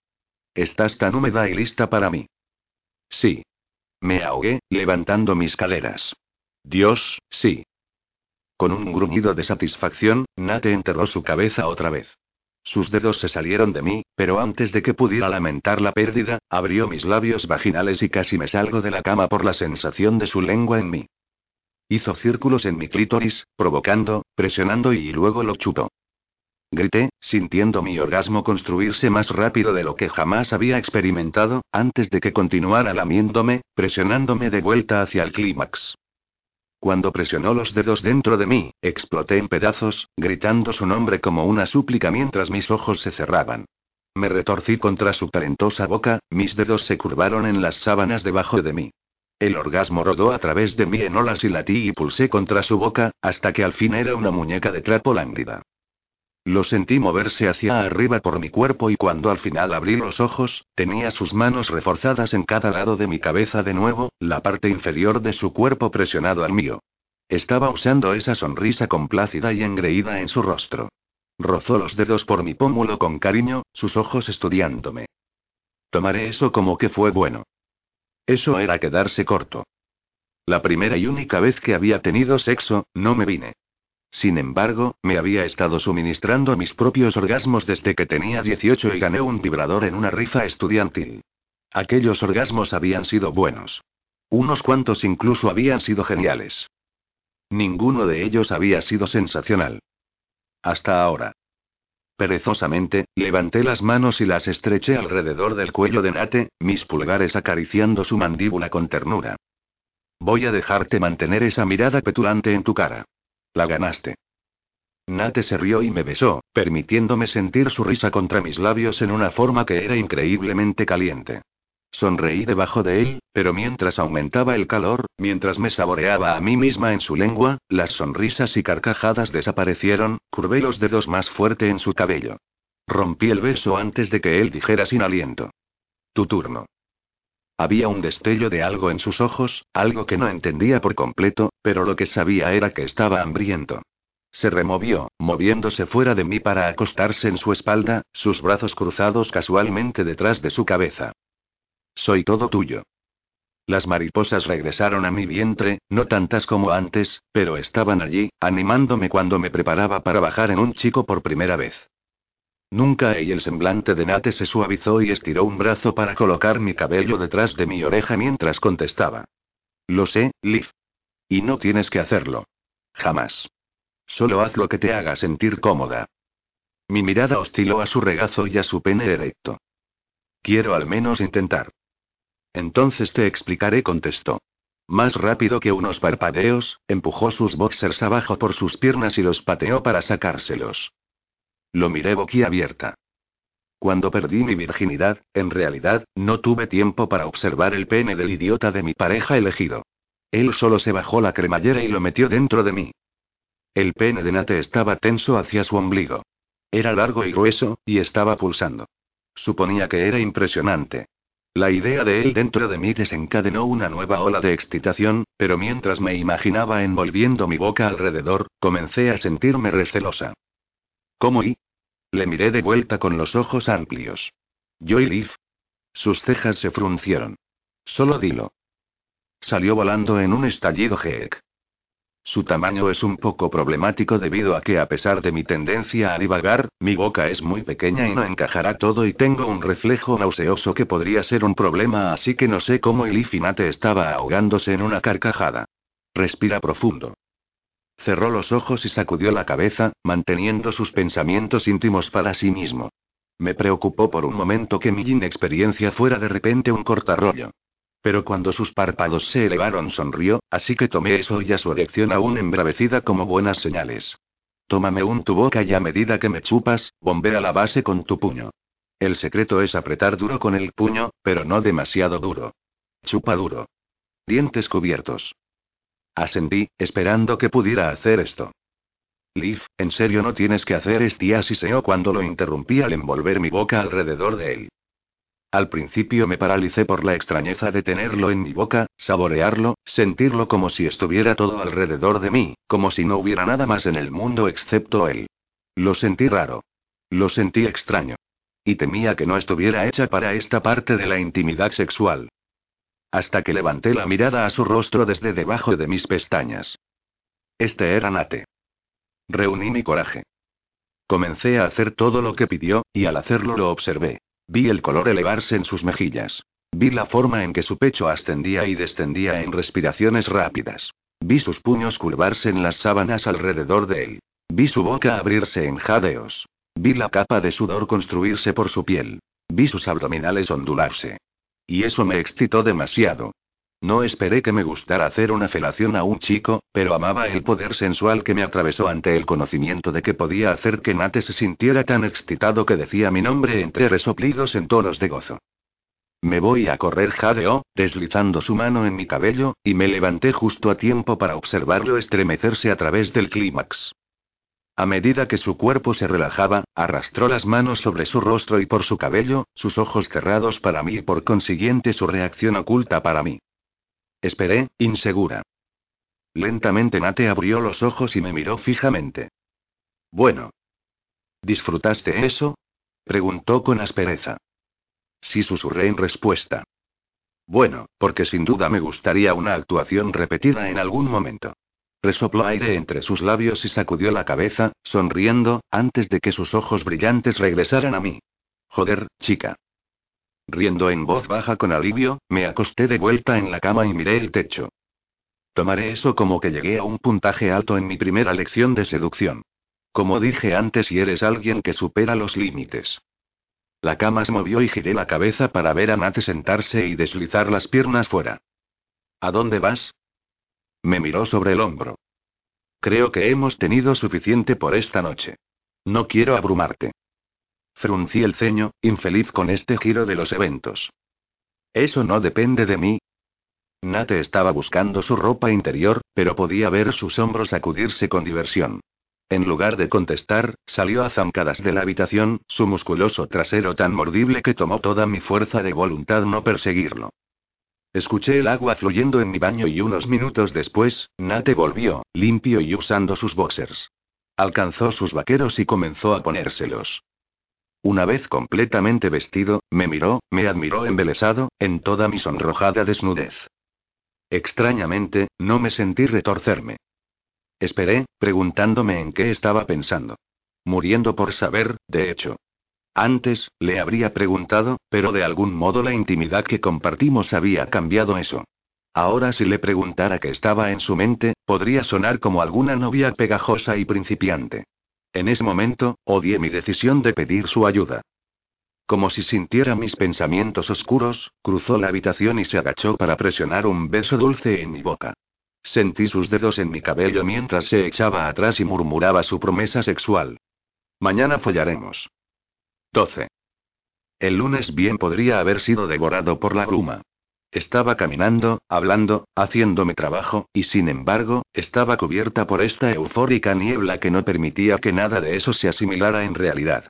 Estás tan húmeda y lista para mí. Sí. Me ahogué, levantando mis caderas. Dios, sí. Con un gruñido de satisfacción, Nate enterró su cabeza otra vez. Sus dedos se salieron de mí, pero antes de que pudiera lamentar la pérdida, abrió mis labios vaginales y casi me salgo de la cama por la sensación de su lengua en mí. Hizo círculos en mi clítoris, provocando, presionando y luego lo chupó. Grité, sintiendo mi orgasmo construirse más rápido de lo que jamás había experimentado, antes de que continuara lamiéndome, presionándome de vuelta hacia el clímax. Cuando presionó los dedos dentro de mí, exploté en pedazos, gritando su nombre como una súplica mientras mis ojos se cerraban. Me retorcí contra su talentosa boca, mis dedos se curvaron en las sábanas debajo de mí. El orgasmo rodó a través de mí en olas y latí y pulsé contra su boca, hasta que al fin era una muñeca de trapo lánguida. Lo sentí moverse hacia arriba por mi cuerpo y cuando al final abrí los ojos, tenía sus manos reforzadas en cada lado de mi cabeza de nuevo, la parte inferior de su cuerpo presionado al mío. Estaba usando esa sonrisa complácida y engreída en su rostro. Rozó los dedos por mi pómulo con cariño, sus ojos estudiándome. Tomaré eso como que fue bueno. Eso era quedarse corto. La primera y única vez que había tenido sexo, no me vine. Sin embargo, me había estado suministrando mis propios orgasmos desde que tenía 18 y gané un vibrador en una rifa estudiantil. Aquellos orgasmos habían sido buenos. Unos cuantos incluso habían sido geniales. Ninguno de ellos había sido sensacional. Hasta ahora. Perezosamente, levanté las manos y las estreché alrededor del cuello de Nate, mis pulgares acariciando su mandíbula con ternura. Voy a dejarte mantener esa mirada petulante en tu cara. La ganaste. Nate se rió y me besó, permitiéndome sentir su risa contra mis labios en una forma que era increíblemente caliente. Sonreí debajo de él, pero mientras aumentaba el calor, mientras me saboreaba a mí misma en su lengua, las sonrisas y carcajadas desaparecieron, curvé los dedos más fuerte en su cabello. Rompí el beso antes de que él dijera sin aliento. Tu turno. Había un destello de algo en sus ojos, algo que no entendía por completo, pero lo que sabía era que estaba hambriento. Se removió, moviéndose fuera de mí para acostarse en su espalda, sus brazos cruzados casualmente detrás de su cabeza. Soy todo tuyo. Las mariposas regresaron a mi vientre, no tantas como antes, pero estaban allí, animándome cuando me preparaba para bajar en un chico por primera vez. Nunca y el semblante de Nate se suavizó y estiró un brazo para colocar mi cabello detrás de mi oreja mientras contestaba. Lo sé, Liv. Y no tienes que hacerlo. Jamás. Solo haz lo que te haga sentir cómoda. Mi mirada osciló a su regazo y a su pene erecto. Quiero al menos intentar. Entonces te explicaré, contestó. Más rápido que unos parpadeos, empujó sus boxers abajo por sus piernas y los pateó para sacárselos. Lo miré boquiabierta. Cuando perdí mi virginidad, en realidad, no tuve tiempo para observar el pene del idiota de mi pareja elegido. Él solo se bajó la cremallera y lo metió dentro de mí. El pene de Nate estaba tenso hacia su ombligo. Era largo y grueso, y estaba pulsando. Suponía que era impresionante. La idea de él dentro de mí desencadenó una nueva ola de excitación, pero mientras me imaginaba envolviendo mi boca alrededor, comencé a sentirme recelosa. ¿Cómo y? Le miré de vuelta con los ojos amplios. ¿Yo y Liv? Sus cejas se fruncieron. Solo dilo. Salió volando en un estallido Geek. Su tamaño es un poco problemático debido a que a pesar de mi tendencia a divagar, mi boca es muy pequeña y no encajará todo y tengo un reflejo nauseoso que podría ser un problema así que no sé cómo Ilifinate estaba ahogándose en una carcajada. Respira profundo. Cerró los ojos y sacudió la cabeza, manteniendo sus pensamientos íntimos para sí mismo. Me preocupó por un momento que mi inexperiencia fuera de repente un cortarrollo. Pero cuando sus párpados se elevaron sonrió, así que tomé eso y a su erección aún embravecida como buenas señales. Tómame un tu boca y a medida que me chupas, bombea la base con tu puño. El secreto es apretar duro con el puño, pero no demasiado duro. Chupa duro. Dientes cubiertos. Ascendí, esperando que pudiera hacer esto. Liv, en serio no tienes que hacer este seo cuando lo interrumpí al envolver mi boca alrededor de él. Al principio me paralicé por la extrañeza de tenerlo en mi boca, saborearlo, sentirlo como si estuviera todo alrededor de mí, como si no hubiera nada más en el mundo excepto él. Lo sentí raro. Lo sentí extraño. Y temía que no estuviera hecha para esta parte de la intimidad sexual. Hasta que levanté la mirada a su rostro desde debajo de mis pestañas. Este era Nate. Reuní mi coraje. Comencé a hacer todo lo que pidió, y al hacerlo lo observé. Vi el color elevarse en sus mejillas. Vi la forma en que su pecho ascendía y descendía en respiraciones rápidas. Vi sus puños curvarse en las sábanas alrededor de él. Vi su boca abrirse en jadeos. Vi la capa de sudor construirse por su piel. Vi sus abdominales ondularse. Y eso me excitó demasiado. No esperé que me gustara hacer una felación a un chico, pero amaba el poder sensual que me atravesó ante el conocimiento de que podía hacer que Nate se sintiera tan excitado que decía mi nombre entre resoplidos en tonos de gozo. Me voy a correr, jadeó, deslizando su mano en mi cabello, y me levanté justo a tiempo para observarlo estremecerse a través del clímax. A medida que su cuerpo se relajaba, arrastró las manos sobre su rostro y por su cabello, sus ojos cerrados para mí y por consiguiente su reacción oculta para mí. Esperé, insegura. Lentamente Nate abrió los ojos y me miró fijamente. Bueno. ¿Disfrutaste eso? preguntó con aspereza. Sí susurré en respuesta. Bueno, porque sin duda me gustaría una actuación repetida en algún momento. Resopló aire entre sus labios y sacudió la cabeza, sonriendo, antes de que sus ojos brillantes regresaran a mí. Joder, chica. Riendo en voz baja con alivio, me acosté de vuelta en la cama y miré el techo. Tomaré eso como que llegué a un puntaje alto en mi primera lección de seducción. Como dije antes, y eres alguien que supera los límites. La cama se movió y giré la cabeza para ver a Nate sentarse y deslizar las piernas fuera. ¿A dónde vas? Me miró sobre el hombro. Creo que hemos tenido suficiente por esta noche. No quiero abrumarte. Fruncí el ceño, infeliz con este giro de los eventos. Eso no depende de mí. Nate estaba buscando su ropa interior, pero podía ver sus hombros sacudirse con diversión. En lugar de contestar, salió a zancadas de la habitación, su musculoso trasero tan mordible que tomó toda mi fuerza de voluntad no perseguirlo. Escuché el agua fluyendo en mi baño y unos minutos después, Nate volvió, limpio y usando sus boxers. Alcanzó sus vaqueros y comenzó a ponérselos. Una vez completamente vestido, me miró, me admiró embelesado, en toda mi sonrojada desnudez. Extrañamente, no me sentí retorcerme. Esperé, preguntándome en qué estaba pensando. Muriendo por saber, de hecho. Antes, le habría preguntado, pero de algún modo la intimidad que compartimos había cambiado eso. Ahora si le preguntara qué estaba en su mente, podría sonar como alguna novia pegajosa y principiante. En ese momento, odié mi decisión de pedir su ayuda. Como si sintiera mis pensamientos oscuros, cruzó la habitación y se agachó para presionar un beso dulce en mi boca. Sentí sus dedos en mi cabello mientras se echaba atrás y murmuraba su promesa sexual. Mañana follaremos. 12. El lunes bien podría haber sido devorado por la bruma. Estaba caminando, hablando, haciendo mi trabajo, y sin embargo, estaba cubierta por esta eufórica niebla que no permitía que nada de eso se asimilara en realidad.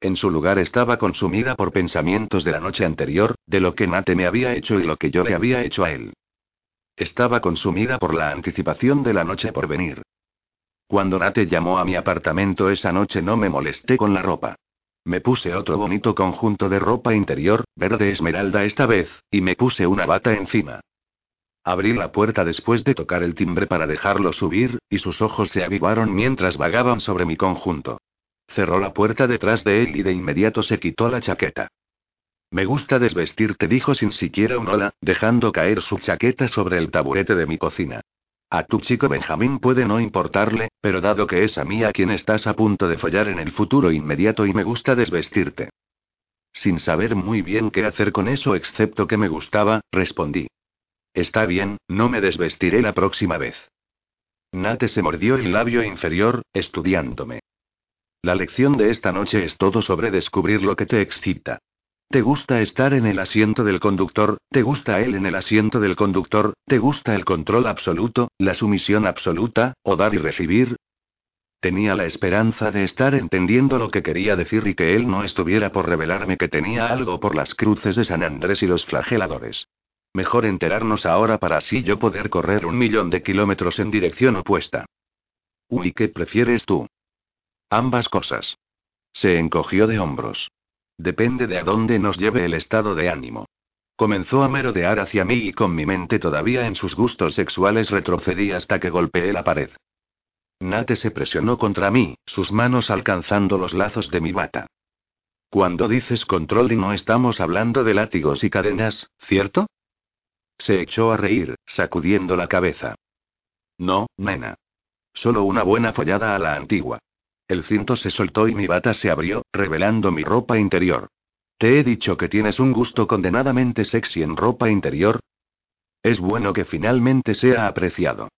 En su lugar estaba consumida por pensamientos de la noche anterior, de lo que Nate me había hecho y lo que yo le había hecho a él. Estaba consumida por la anticipación de la noche por venir. Cuando Nate llamó a mi apartamento esa noche no me molesté con la ropa. Me puse otro bonito conjunto de ropa interior, verde esmeralda esta vez, y me puse una bata encima. Abrí la puerta después de tocar el timbre para dejarlo subir, y sus ojos se avivaron mientras vagaban sobre mi conjunto. Cerró la puerta detrás de él y de inmediato se quitó la chaqueta. Me gusta desvestirte, dijo sin siquiera un hola, dejando caer su chaqueta sobre el taburete de mi cocina. A tu chico Benjamín puede no importarle, pero dado que es a mí a quien estás a punto de follar en el futuro inmediato y me gusta desvestirte. Sin saber muy bien qué hacer con eso excepto que me gustaba, respondí. Está bien, no me desvestiré la próxima vez. Nate se mordió el labio inferior, estudiándome. La lección de esta noche es todo sobre descubrir lo que te excita. ¿Te gusta estar en el asiento del conductor? ¿Te gusta él en el asiento del conductor? ¿Te gusta el control absoluto, la sumisión absoluta, o dar y recibir? Tenía la esperanza de estar entendiendo lo que quería decir y que él no estuviera por revelarme que tenía algo por las cruces de San Andrés y los flageladores. Mejor enterarnos ahora para así yo poder correr un millón de kilómetros en dirección opuesta. Uy, ¿qué prefieres tú? Ambas cosas. Se encogió de hombros. Depende de a dónde nos lleve el estado de ánimo. Comenzó a merodear hacia mí y con mi mente todavía en sus gustos sexuales retrocedí hasta que golpeé la pared. Nate se presionó contra mí, sus manos alcanzando los lazos de mi bata. Cuando dices control y no estamos hablando de látigos y cadenas, ¿cierto? Se echó a reír, sacudiendo la cabeza. No, nena. Solo una buena follada a la antigua. El cinto se soltó y mi bata se abrió, revelando mi ropa interior. ¿Te he dicho que tienes un gusto condenadamente sexy en ropa interior? Es bueno que finalmente sea apreciado.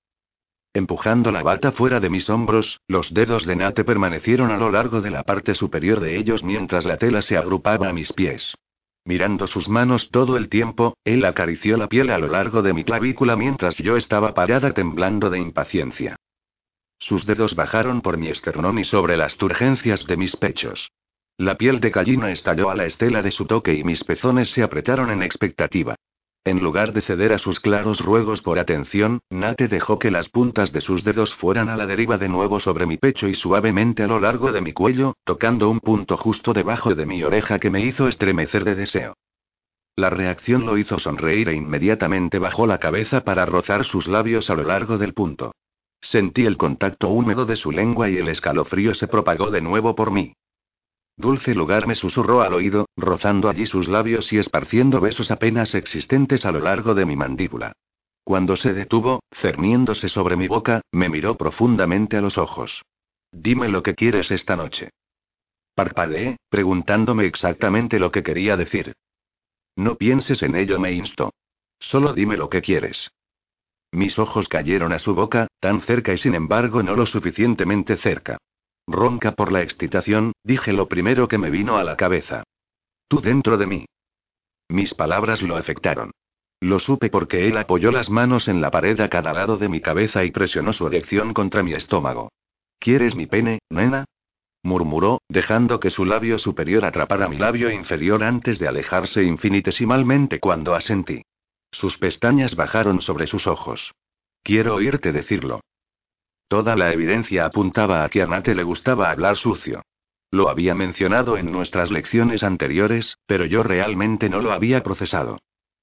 Empujando la bata fuera de mis hombros, los dedos de Nate permanecieron a lo largo de la parte superior de ellos mientras la tela se agrupaba a mis pies. Mirando sus manos todo el tiempo, él acarició la piel a lo largo de mi clavícula mientras yo estaba parada temblando de impaciencia. Sus dedos bajaron por mi esternón y sobre las turgencias de mis pechos. La piel de gallina estalló a la estela de su toque y mis pezones se apretaron en expectativa. En lugar de ceder a sus claros ruegos por atención, Nate dejó que las puntas de sus dedos fueran a la deriva de nuevo sobre mi pecho y suavemente a lo largo de mi cuello, tocando un punto justo debajo de mi oreja que me hizo estremecer de deseo. La reacción lo hizo sonreír e inmediatamente bajó la cabeza para rozar sus labios a lo largo del punto. Sentí el contacto húmedo de su lengua y el escalofrío se propagó de nuevo por mí. Dulce lugar me susurró al oído, rozando allí sus labios y esparciendo besos apenas existentes a lo largo de mi mandíbula. Cuando se detuvo, cerniéndose sobre mi boca, me miró profundamente a los ojos. Dime lo que quieres esta noche. Parpadeé, preguntándome exactamente lo que quería decir. No pienses en ello, me instó. Solo dime lo que quieres. Mis ojos cayeron a su boca, tan cerca y sin embargo no lo suficientemente cerca. Ronca por la excitación, dije lo primero que me vino a la cabeza. Tú dentro de mí. mis palabras lo afectaron. Lo supe porque él apoyó las manos en la pared a cada lado de mi cabeza y presionó su erección contra mi estómago. ¿Quieres mi pene, nena? murmuró, dejando que su labio superior atrapara mi labio inferior antes de alejarse infinitesimalmente cuando asentí. Sus pestañas bajaron sobre sus ojos. Quiero oírte decirlo. Toda la evidencia apuntaba a que a Nate le gustaba hablar sucio. Lo había mencionado en nuestras lecciones anteriores, pero yo realmente no lo había procesado.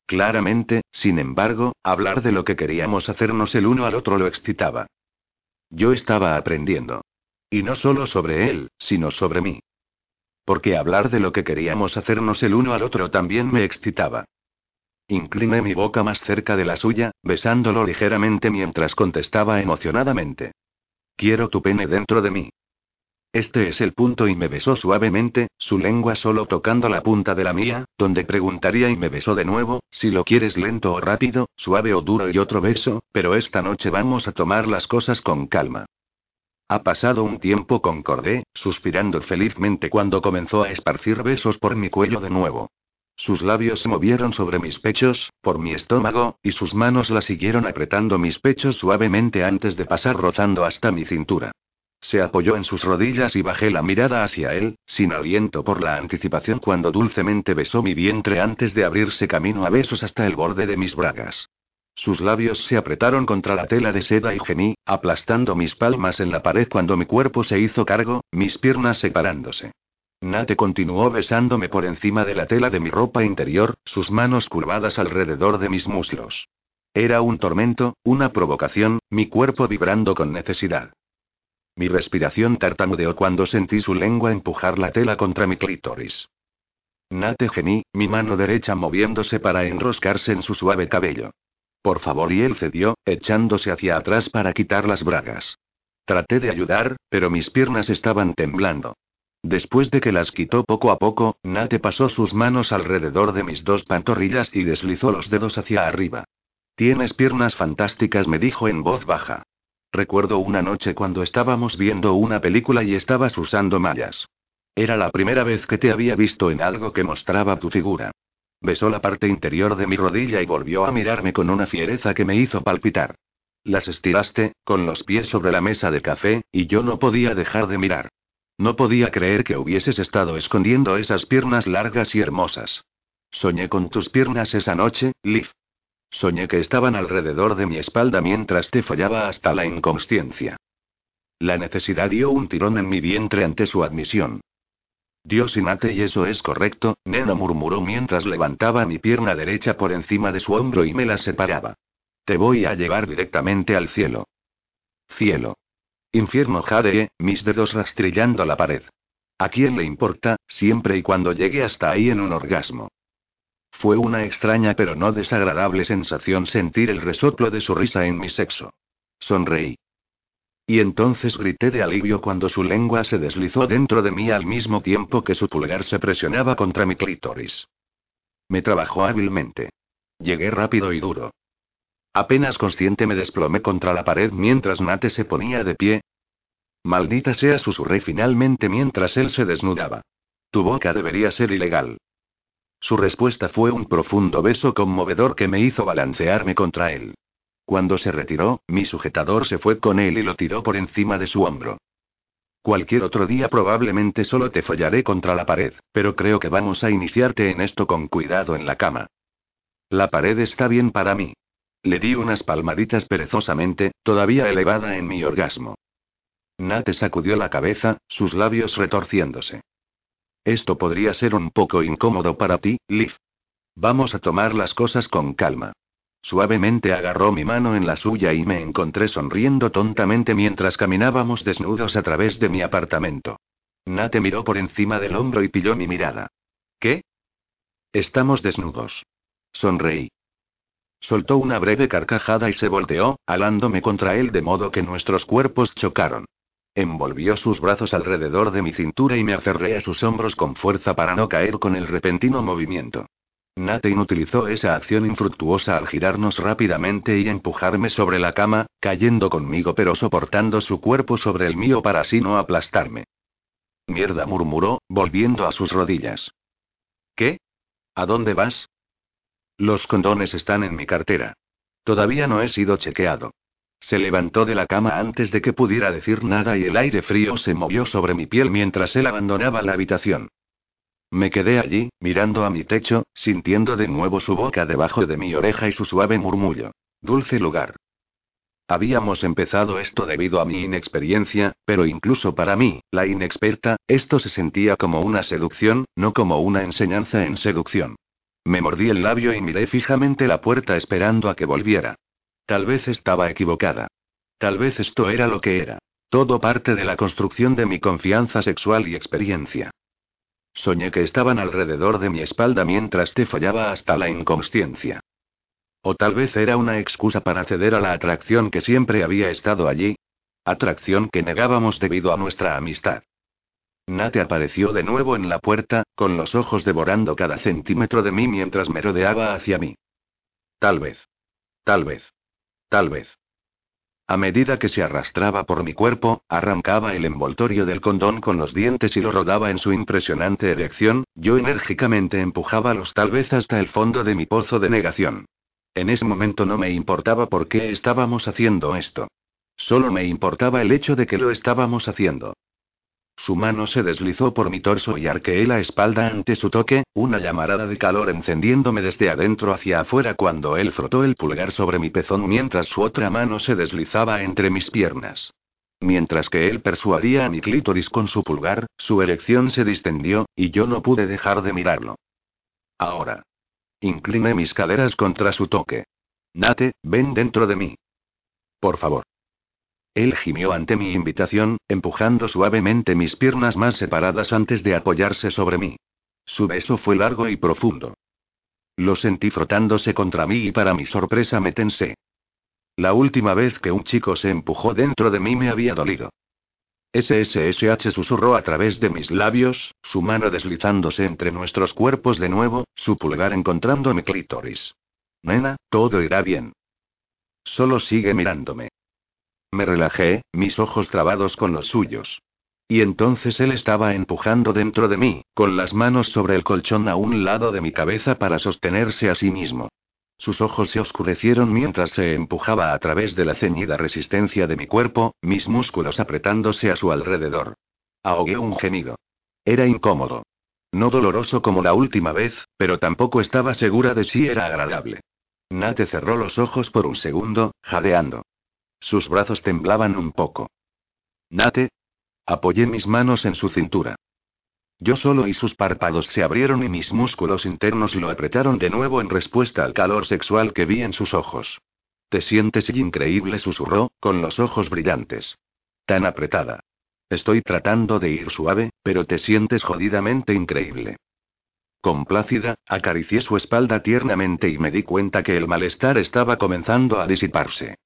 Claramente, sin embargo, hablar de lo que queríamos hacernos el uno al otro lo excitaba. Yo estaba aprendiendo. Y no solo sobre él, sino sobre mí. Porque hablar de lo que queríamos hacernos el uno al otro también me excitaba. Incliné mi boca más cerca de la suya, besándolo ligeramente mientras contestaba emocionadamente. Quiero tu pene dentro de mí. Este es el punto y me besó suavemente, su lengua solo tocando la punta de la mía, donde preguntaría y me besó de nuevo, si lo quieres lento o rápido, suave o duro y otro beso, pero esta noche vamos a tomar las cosas con calma. Ha pasado un tiempo, concordé, suspirando felizmente cuando comenzó a esparcir besos por mi cuello de nuevo. Sus labios se movieron sobre mis pechos, por mi estómago, y sus manos la siguieron apretando mis pechos suavemente antes de pasar rozando hasta mi cintura. Se apoyó en sus rodillas y bajé la mirada hacia él, sin aliento por la anticipación cuando dulcemente besó mi vientre antes de abrirse camino a besos hasta el borde de mis bragas. Sus labios se apretaron contra la tela de seda y gemí, aplastando mis palmas en la pared cuando mi cuerpo se hizo cargo, mis piernas separándose. Nate continuó besándome por encima de la tela de mi ropa interior, sus manos curvadas alrededor de mis muslos. Era un tormento, una provocación, mi cuerpo vibrando con necesidad. Mi respiración tartamudeó cuando sentí su lengua empujar la tela contra mi clítoris. Nate gemí, mi mano derecha moviéndose para enroscarse en su suave cabello. Por favor, y él cedió, echándose hacia atrás para quitar las bragas. Traté de ayudar, pero mis piernas estaban temblando. Después de que las quitó poco a poco, Nate pasó sus manos alrededor de mis dos pantorrillas y deslizó los dedos hacia arriba. Tienes piernas fantásticas, me dijo en voz baja. Recuerdo una noche cuando estábamos viendo una película y estabas usando mallas. Era la primera vez que te había visto en algo que mostraba tu figura. Besó la parte interior de mi rodilla y volvió a mirarme con una fiereza que me hizo palpitar. Las estiraste, con los pies sobre la mesa de café, y yo no podía dejar de mirar. No podía creer que hubieses estado escondiendo esas piernas largas y hermosas. Soñé con tus piernas esa noche, Liv. Soñé que estaban alrededor de mi espalda mientras te follaba hasta la inconsciencia. La necesidad dio un tirón en mi vientre ante su admisión. Dios y mate y eso es correcto, nena murmuró mientras levantaba mi pierna derecha por encima de su hombro y me la separaba. Te voy a llevar directamente al cielo. Cielo. Infierno jade, mis dedos rastrillando la pared. ¿A quién le importa, siempre y cuando llegue hasta ahí en un orgasmo? Fue una extraña pero no desagradable sensación sentir el resoplo de su risa en mi sexo. Sonreí. Y entonces grité de alivio cuando su lengua se deslizó dentro de mí al mismo tiempo que su pulgar se presionaba contra mi clítoris. Me trabajó hábilmente. Llegué rápido y duro. Apenas consciente me desplomé contra la pared mientras Nate se ponía de pie. Maldita sea, susurré finalmente mientras él se desnudaba. Tu boca debería ser ilegal. Su respuesta fue un profundo beso conmovedor que me hizo balancearme contra él. Cuando se retiró, mi sujetador se fue con él y lo tiró por encima de su hombro. Cualquier otro día probablemente solo te follaré contra la pared, pero creo que vamos a iniciarte en esto con cuidado en la cama. La pared está bien para mí. Le di unas palmaditas perezosamente, todavía elevada en mi orgasmo. Nate sacudió la cabeza, sus labios retorciéndose. Esto podría ser un poco incómodo para ti, Liv. Vamos a tomar las cosas con calma. Suavemente agarró mi mano en la suya y me encontré sonriendo tontamente mientras caminábamos desnudos a través de mi apartamento. Nate miró por encima del hombro y pilló mi mirada. ¿Qué? Estamos desnudos. Sonreí. Soltó una breve carcajada y se volteó, alándome contra él de modo que nuestros cuerpos chocaron. Envolvió sus brazos alrededor de mi cintura y me aferré a sus hombros con fuerza para no caer con el repentino movimiento. Nate utilizó esa acción infructuosa al girarnos rápidamente y empujarme sobre la cama, cayendo conmigo pero soportando su cuerpo sobre el mío para así no aplastarme. Mierda, murmuró, volviendo a sus rodillas. ¿Qué? ¿A dónde vas? Los condones están en mi cartera. Todavía no he sido chequeado. Se levantó de la cama antes de que pudiera decir nada y el aire frío se movió sobre mi piel mientras él abandonaba la habitación. Me quedé allí, mirando a mi techo, sintiendo de nuevo su boca debajo de mi oreja y su suave murmullo. Dulce lugar. Habíamos empezado esto debido a mi inexperiencia, pero incluso para mí, la inexperta, esto se sentía como una seducción, no como una enseñanza en seducción. Me mordí el labio y miré fijamente la puerta esperando a que volviera. Tal vez estaba equivocada. Tal vez esto era lo que era. Todo parte de la construcción de mi confianza sexual y experiencia. Soñé que estaban alrededor de mi espalda mientras te follaba hasta la inconsciencia. O tal vez era una excusa para ceder a la atracción que siempre había estado allí. Atracción que negábamos debido a nuestra amistad. Nate apareció de nuevo en la puerta, con los ojos devorando cada centímetro de mí mientras me rodeaba hacia mí. Tal vez. Tal vez. Tal vez. A medida que se arrastraba por mi cuerpo, arrancaba el envoltorio del condón con los dientes y lo rodaba en su impresionante erección, yo enérgicamente empujaba los tal vez hasta el fondo de mi pozo de negación. En ese momento no me importaba por qué estábamos haciendo esto. Solo me importaba el hecho de que lo estábamos haciendo. Su mano se deslizó por mi torso y arqueé la espalda ante su toque, una llamarada de calor encendiéndome desde adentro hacia afuera cuando él frotó el pulgar sobre mi pezón mientras su otra mano se deslizaba entre mis piernas. Mientras que él persuadía a mi clítoris con su pulgar, su erección se distendió, y yo no pude dejar de mirarlo. Ahora. Incliné mis caderas contra su toque. Nate, ven dentro de mí. Por favor. Él gimió ante mi invitación, empujando suavemente mis piernas más separadas antes de apoyarse sobre mí. Su beso fue largo y profundo. Lo sentí frotándose contra mí y para mi sorpresa me tensé. La última vez que un chico se empujó dentro de mí me había dolido. SSSH susurró a través de mis labios, su mano deslizándose entre nuestros cuerpos de nuevo, su pulgar encontrando mi clítoris. Nena, todo irá bien. Solo sigue mirándome. Me relajé, mis ojos trabados con los suyos. Y entonces él estaba empujando dentro de mí, con las manos sobre el colchón a un lado de mi cabeza para sostenerse a sí mismo. Sus ojos se oscurecieron mientras se empujaba a través de la ceñida resistencia de mi cuerpo, mis músculos apretándose a su alrededor. Ahogué un gemido. Era incómodo. No doloroso como la última vez, pero tampoco estaba segura de si era agradable. Nate cerró los ojos por un segundo, jadeando. Sus brazos temblaban un poco. Nate. Apoyé mis manos en su cintura. Yo solo y sus párpados se abrieron y mis músculos internos lo apretaron de nuevo en respuesta al calor sexual que vi en sus ojos. Te sientes increíble, susurró, con los ojos brillantes. Tan apretada. Estoy tratando de ir suave, pero te sientes jodidamente increíble. Complácida, acaricié su espalda tiernamente y me di cuenta que el malestar estaba comenzando a disiparse.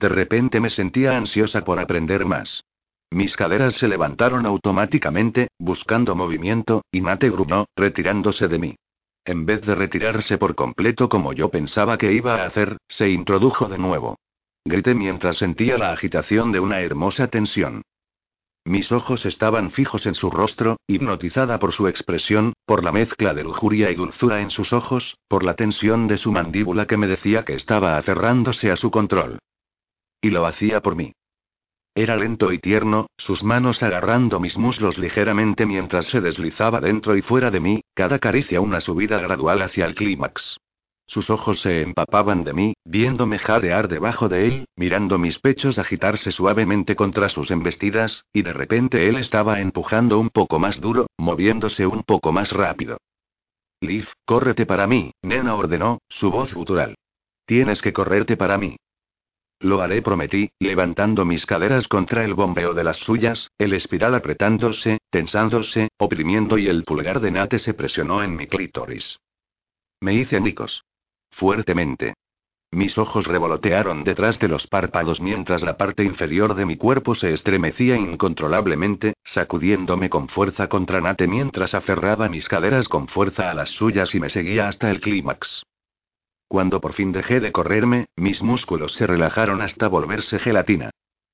De repente me sentía ansiosa por aprender más. Mis caderas se levantaron automáticamente, buscando movimiento, y Mate gruñó, retirándose de mí. En vez de retirarse por completo como yo pensaba que iba a hacer, se introdujo de nuevo. Grité mientras sentía la agitación de una hermosa tensión. Mis ojos estaban fijos en su rostro, hipnotizada por su expresión, por la mezcla de lujuria y dulzura en sus ojos, por la tensión de su mandíbula que me decía que estaba aferrándose a su control. Y lo hacía por mí. Era lento y tierno, sus manos agarrando mis muslos ligeramente mientras se deslizaba dentro y fuera de mí, cada caricia una subida gradual hacia el clímax. Sus ojos se empapaban de mí, viéndome jadear debajo de él, mirando mis pechos agitarse suavemente contra sus embestidas, y de repente él estaba empujando un poco más duro, moviéndose un poco más rápido. Liv, córrete para mí, nena ordenó, su voz gutural. Tienes que correrte para mí. Lo haré, prometí, levantando mis caderas contra el bombeo de las suyas, el espiral apretándose, tensándose, oprimiendo y el pulgar de Nate se presionó en mi clítoris. Me hice nicos. Fuertemente. Mis ojos revolotearon detrás de los párpados mientras la parte inferior de mi cuerpo se estremecía incontrolablemente, sacudiéndome con fuerza contra Nate mientras aferraba mis caderas con fuerza a las suyas y me seguía hasta el clímax. Cuando por fin dejé de correrme, mis músculos se relajaron hasta volverse gelatina.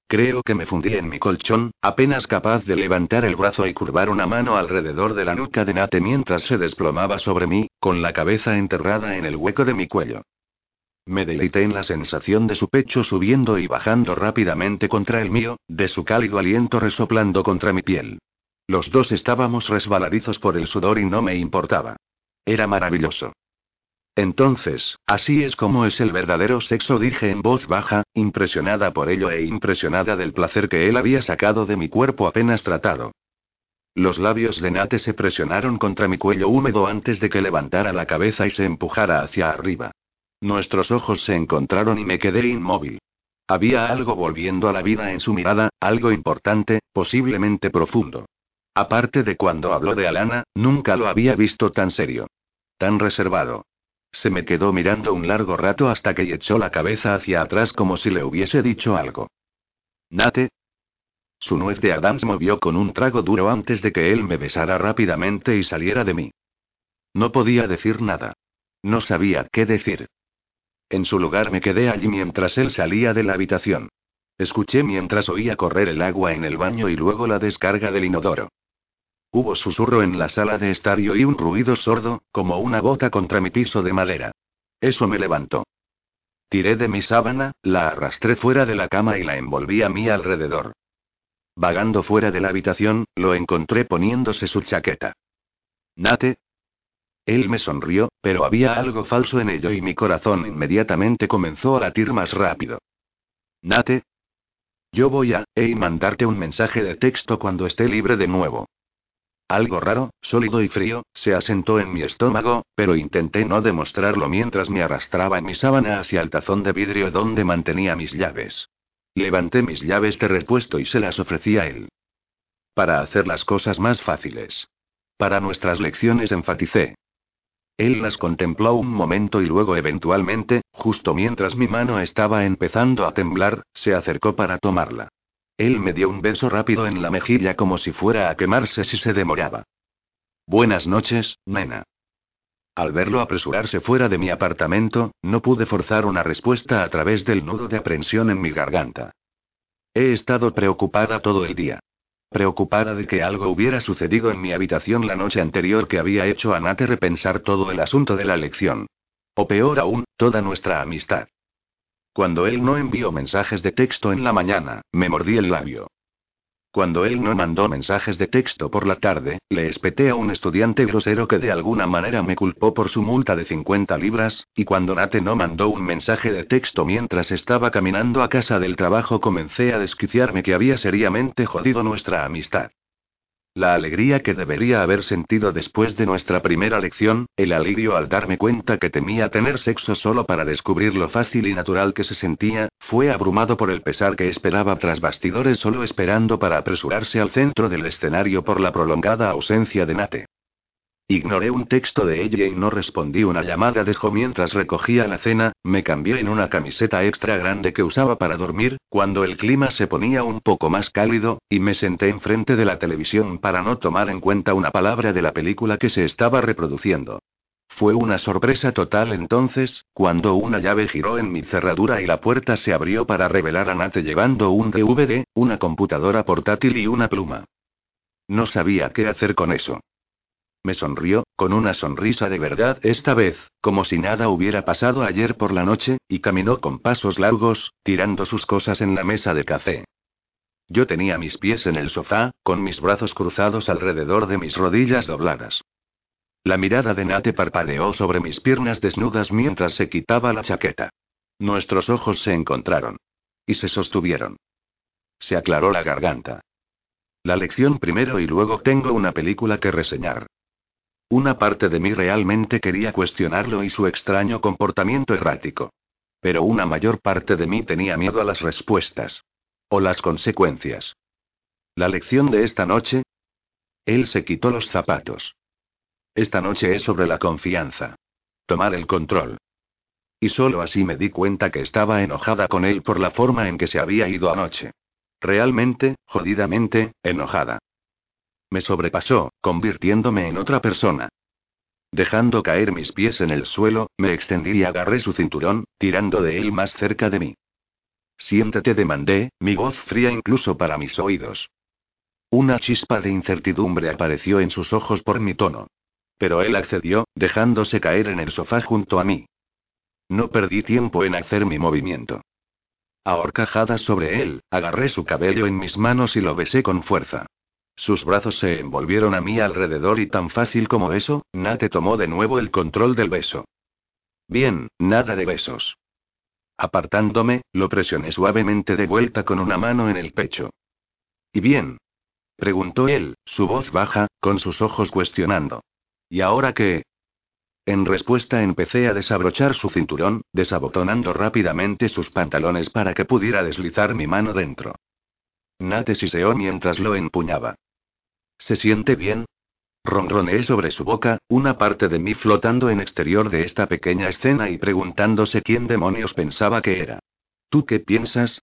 Creo que me fundí en mi colchón, apenas capaz de levantar el brazo y curvar una mano alrededor de la nuca de Nate mientras se desplomaba sobre mí, con la cabeza enterrada en el hueco de mi cuello. Me deleité en la sensación de su pecho subiendo y bajando rápidamente contra el mío, de su cálido aliento resoplando contra mi piel. Los dos estábamos resbaladizos por el sudor y no me importaba. Era maravilloso. Entonces, así es como es el verdadero sexo, dije en voz baja, impresionada por ello e impresionada del placer que él había sacado de mi cuerpo apenas tratado. Los labios de Nate se presionaron contra mi cuello húmedo antes de que levantara la cabeza y se empujara hacia arriba. Nuestros ojos se encontraron y me quedé inmóvil. Había algo volviendo a la vida en su mirada, algo importante, posiblemente profundo. Aparte de cuando habló de Alana, nunca lo había visto tan serio. Tan reservado. Se me quedó mirando un largo rato hasta que echó la cabeza hacia atrás como si le hubiese dicho algo. Nate. Su nuez de Adams movió con un trago duro antes de que él me besara rápidamente y saliera de mí. No podía decir nada. No sabía qué decir. En su lugar me quedé allí mientras él salía de la habitación. Escuché mientras oía correr el agua en el baño y luego la descarga del inodoro. Hubo susurro en la sala de estadio y un ruido sordo, como una bota contra mi piso de madera. Eso me levantó. Tiré de mi sábana, la arrastré fuera de la cama y la envolví a mi alrededor. Vagando fuera de la habitación, lo encontré poniéndose su chaqueta. Nate. Él me sonrió, pero había algo falso en ello y mi corazón inmediatamente comenzó a latir más rápido. Nate. Yo voy a, e mandarte un mensaje de texto cuando esté libre de nuevo. Algo raro, sólido y frío, se asentó en mi estómago, pero intenté no demostrarlo mientras me arrastraba en mi sábana hacia el tazón de vidrio donde mantenía mis llaves. Levanté mis llaves de repuesto y se las ofrecí a él. Para hacer las cosas más fáciles. Para nuestras lecciones enfaticé. Él las contempló un momento y luego eventualmente, justo mientras mi mano estaba empezando a temblar, se acercó para tomarla. Él me dio un beso rápido en la mejilla como si fuera a quemarse si se demoraba. Buenas noches, nena. Al verlo apresurarse fuera de mi apartamento, no pude forzar una respuesta a través del nudo de aprensión en mi garganta. He estado preocupada todo el día. Preocupada de que algo hubiera sucedido en mi habitación la noche anterior que había hecho a Nate repensar todo el asunto de la lección. O peor aún, toda nuestra amistad. Cuando él no envió mensajes de texto en la mañana, me mordí el labio. Cuando él no mandó mensajes de texto por la tarde, le espeté a un estudiante grosero que de alguna manera me culpó por su multa de 50 libras, y cuando Nate no mandó un mensaje de texto mientras estaba caminando a casa del trabajo comencé a desquiciarme que había seriamente jodido nuestra amistad. La alegría que debería haber sentido después de nuestra primera lección, el alivio al darme cuenta que temía tener sexo solo para descubrir lo fácil y natural que se sentía, fue abrumado por el pesar que esperaba tras bastidores solo esperando para apresurarse al centro del escenario por la prolongada ausencia de Nate. Ignoré un texto de ella y no respondí una llamada de Jo mientras recogía la cena, me cambié en una camiseta extra grande que usaba para dormir, cuando el clima se ponía un poco más cálido, y me senté enfrente de la televisión para no tomar en cuenta una palabra de la película que se estaba reproduciendo. Fue una sorpresa total entonces, cuando una llave giró en mi cerradura y la puerta se abrió para revelar a Nate llevando un DVD, una computadora portátil y una pluma. No sabía qué hacer con eso. Me sonrió, con una sonrisa de verdad esta vez, como si nada hubiera pasado ayer por la noche, y caminó con pasos largos, tirando sus cosas en la mesa de café. Yo tenía mis pies en el sofá, con mis brazos cruzados alrededor de mis rodillas dobladas. La mirada de Nate parpadeó sobre mis piernas desnudas mientras se quitaba la chaqueta. Nuestros ojos se encontraron. Y se sostuvieron. Se aclaró la garganta. La lección primero y luego tengo una película que reseñar. Una parte de mí realmente quería cuestionarlo y su extraño comportamiento errático. Pero una mayor parte de mí tenía miedo a las respuestas. O las consecuencias. La lección de esta noche. Él se quitó los zapatos. Esta noche es sobre la confianza. Tomar el control. Y solo así me di cuenta que estaba enojada con él por la forma en que se había ido anoche. Realmente, jodidamente, enojada. Me sobrepasó, convirtiéndome en otra persona. Dejando caer mis pies en el suelo, me extendí y agarré su cinturón, tirando de él más cerca de mí. Siéntete, demandé, mi voz fría incluso para mis oídos. Una chispa de incertidumbre apareció en sus ojos por mi tono. Pero él accedió, dejándose caer en el sofá junto a mí. No perdí tiempo en hacer mi movimiento. A sobre él, agarré su cabello en mis manos y lo besé con fuerza. Sus brazos se envolvieron a mí alrededor y tan fácil como eso, Nate tomó de nuevo el control del beso. Bien, nada de besos. Apartándome, lo presioné suavemente de vuelta con una mano en el pecho. ¿Y bien? preguntó él, su voz baja, con sus ojos cuestionando. ¿Y ahora qué? En respuesta empecé a desabrochar su cinturón, desabotonando rápidamente sus pantalones para que pudiera deslizar mi mano dentro. Nate siseó mientras lo empuñaba. ¿Se siente bien? Ronroneé sobre su boca, una parte de mí flotando en exterior de esta pequeña escena y preguntándose quién demonios pensaba que era. ¿Tú qué piensas?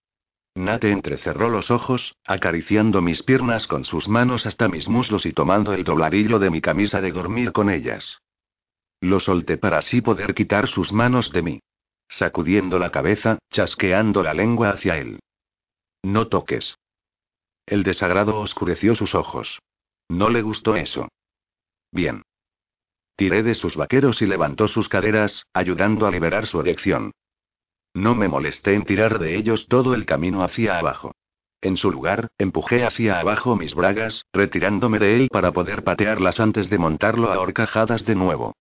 Nate entrecerró los ojos, acariciando mis piernas con sus manos hasta mis muslos y tomando el dobladillo de mi camisa de dormir con ellas. Lo solté para así poder quitar sus manos de mí. Sacudiendo la cabeza, chasqueando la lengua hacia él. No toques. El desagrado oscureció sus ojos. No le gustó eso. Bien. Tiré de sus vaqueros y levantó sus caderas, ayudando a liberar su erección. No me molesté en tirar de ellos todo el camino hacia abajo. En su lugar, empujé hacia abajo mis bragas, retirándome de él para poder patearlas antes de montarlo a horcajadas de nuevo.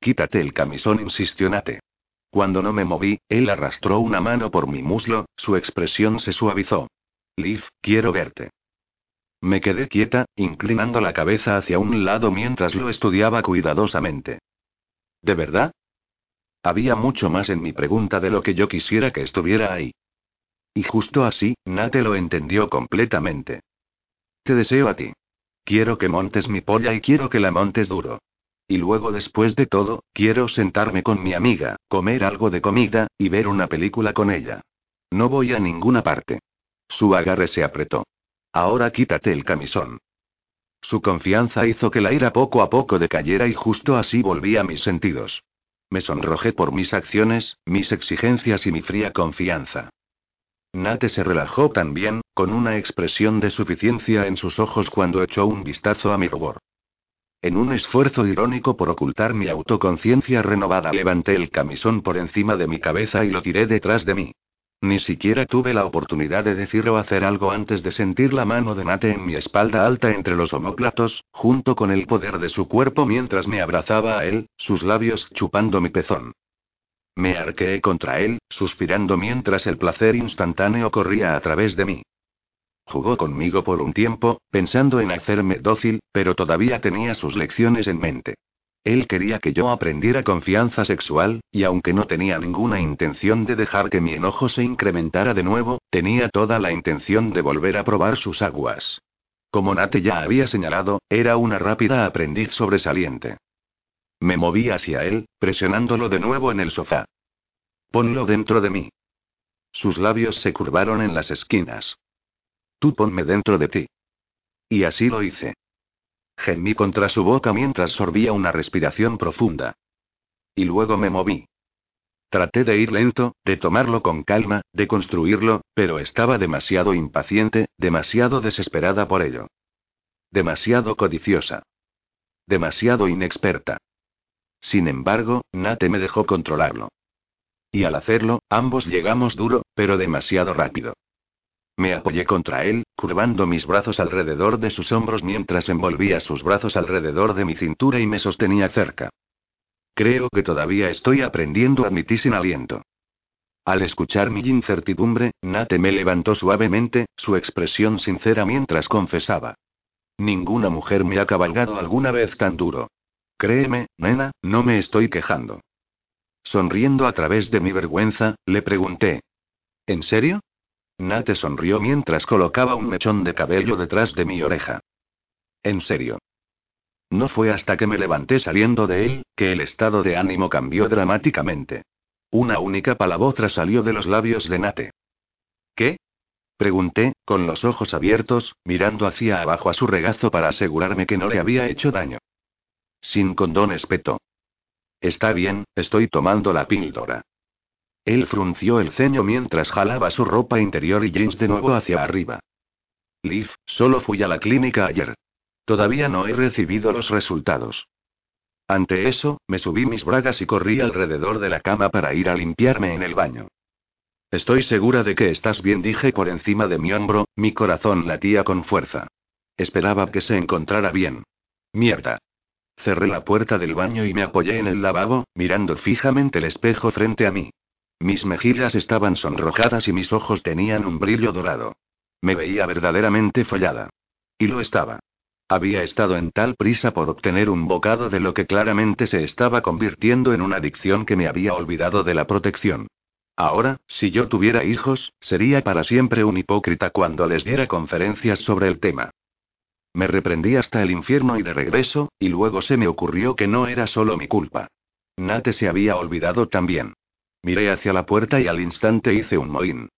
Quítate el camisón, insistió Nate. Cuando no me moví, él arrastró una mano por mi muslo, su expresión se suavizó. Liv, quiero verte. Me quedé quieta, inclinando la cabeza hacia un lado mientras lo estudiaba cuidadosamente. ¿De verdad? Había mucho más en mi pregunta de lo que yo quisiera que estuviera ahí. Y justo así, Nate lo entendió completamente. Te deseo a ti. Quiero que montes mi polla y quiero que la montes duro. Y luego después de todo, quiero sentarme con mi amiga, comer algo de comida, y ver una película con ella. No voy a ninguna parte. Su agarre se apretó. Ahora quítate el camisón. Su confianza hizo que la ira poco a poco decayera y justo así volví a mis sentidos. Me sonrojé por mis acciones, mis exigencias y mi fría confianza. Nate se relajó también, con una expresión de suficiencia en sus ojos cuando echó un vistazo a mi rubor. En un esfuerzo irónico por ocultar mi autoconciencia renovada, levanté el camisón por encima de mi cabeza y lo tiré detrás de mí. Ni siquiera tuve la oportunidad de decir o hacer algo antes de sentir la mano de Nate en mi espalda alta entre los omóplatos, junto con el poder de su cuerpo mientras me abrazaba a él, sus labios chupando mi pezón. Me arqueé contra él, suspirando mientras el placer instantáneo corría a través de mí. Jugó conmigo por un tiempo, pensando en hacerme dócil, pero todavía tenía sus lecciones en mente. Él quería que yo aprendiera confianza sexual, y aunque no tenía ninguna intención de dejar que mi enojo se incrementara de nuevo, tenía toda la intención de volver a probar sus aguas. Como Nate ya había señalado, era una rápida aprendiz sobresaliente. Me moví hacia él, presionándolo de nuevo en el sofá. Ponlo dentro de mí. Sus labios se curvaron en las esquinas. Tú ponme dentro de ti. Y así lo hice. Gemí contra su boca mientras sorbía una respiración profunda. Y luego me moví. Traté de ir lento, de tomarlo con calma, de construirlo, pero estaba demasiado impaciente, demasiado desesperada por ello. Demasiado codiciosa. Demasiado inexperta. Sin embargo, Nate me dejó controlarlo. Y al hacerlo, ambos llegamos duro, pero demasiado rápido. Me apoyé contra él, curvando mis brazos alrededor de sus hombros mientras envolvía sus brazos alrededor de mi cintura y me sostenía cerca. Creo que todavía estoy aprendiendo, admití sin aliento. Al escuchar mi incertidumbre, Nate me levantó suavemente, su expresión sincera mientras confesaba. Ninguna mujer me ha cabalgado alguna vez tan duro. Créeme, nena, no me estoy quejando. Sonriendo a través de mi vergüenza, le pregunté. ¿En serio? Nate sonrió mientras colocaba un mechón de cabello detrás de mi oreja. En serio. No fue hasta que me levanté saliendo de él, que el estado de ánimo cambió dramáticamente. Una única palabra salió de los labios de Nate. ¿Qué? Pregunté, con los ojos abiertos, mirando hacia abajo a su regazo para asegurarme que no le había hecho daño. Sin condón espetó. Está bien, estoy tomando la píldora. Él frunció el ceño mientras jalaba su ropa interior y jeans de nuevo hacia arriba. Liv, solo fui a la clínica ayer. Todavía no he recibido los resultados. Ante eso, me subí mis bragas y corrí alrededor de la cama para ir a limpiarme en el baño. Estoy segura de que estás bien, dije por encima de mi hombro, mi corazón latía con fuerza. Esperaba que se encontrara bien. Mierda. Cerré la puerta del baño y me apoyé en el lavabo, mirando fijamente el espejo frente a mí. Mis mejillas estaban sonrojadas y mis ojos tenían un brillo dorado. Me veía verdaderamente follada. Y lo estaba. Había estado en tal prisa por obtener un bocado de lo que claramente se estaba convirtiendo en una adicción que me había olvidado de la protección. Ahora, si yo tuviera hijos, sería para siempre un hipócrita cuando les diera conferencias sobre el tema. Me reprendí hasta el infierno y de regreso, y luego se me ocurrió que no era solo mi culpa. Nate se había olvidado también. Miré hacia la puerta y al instante hice un mohín.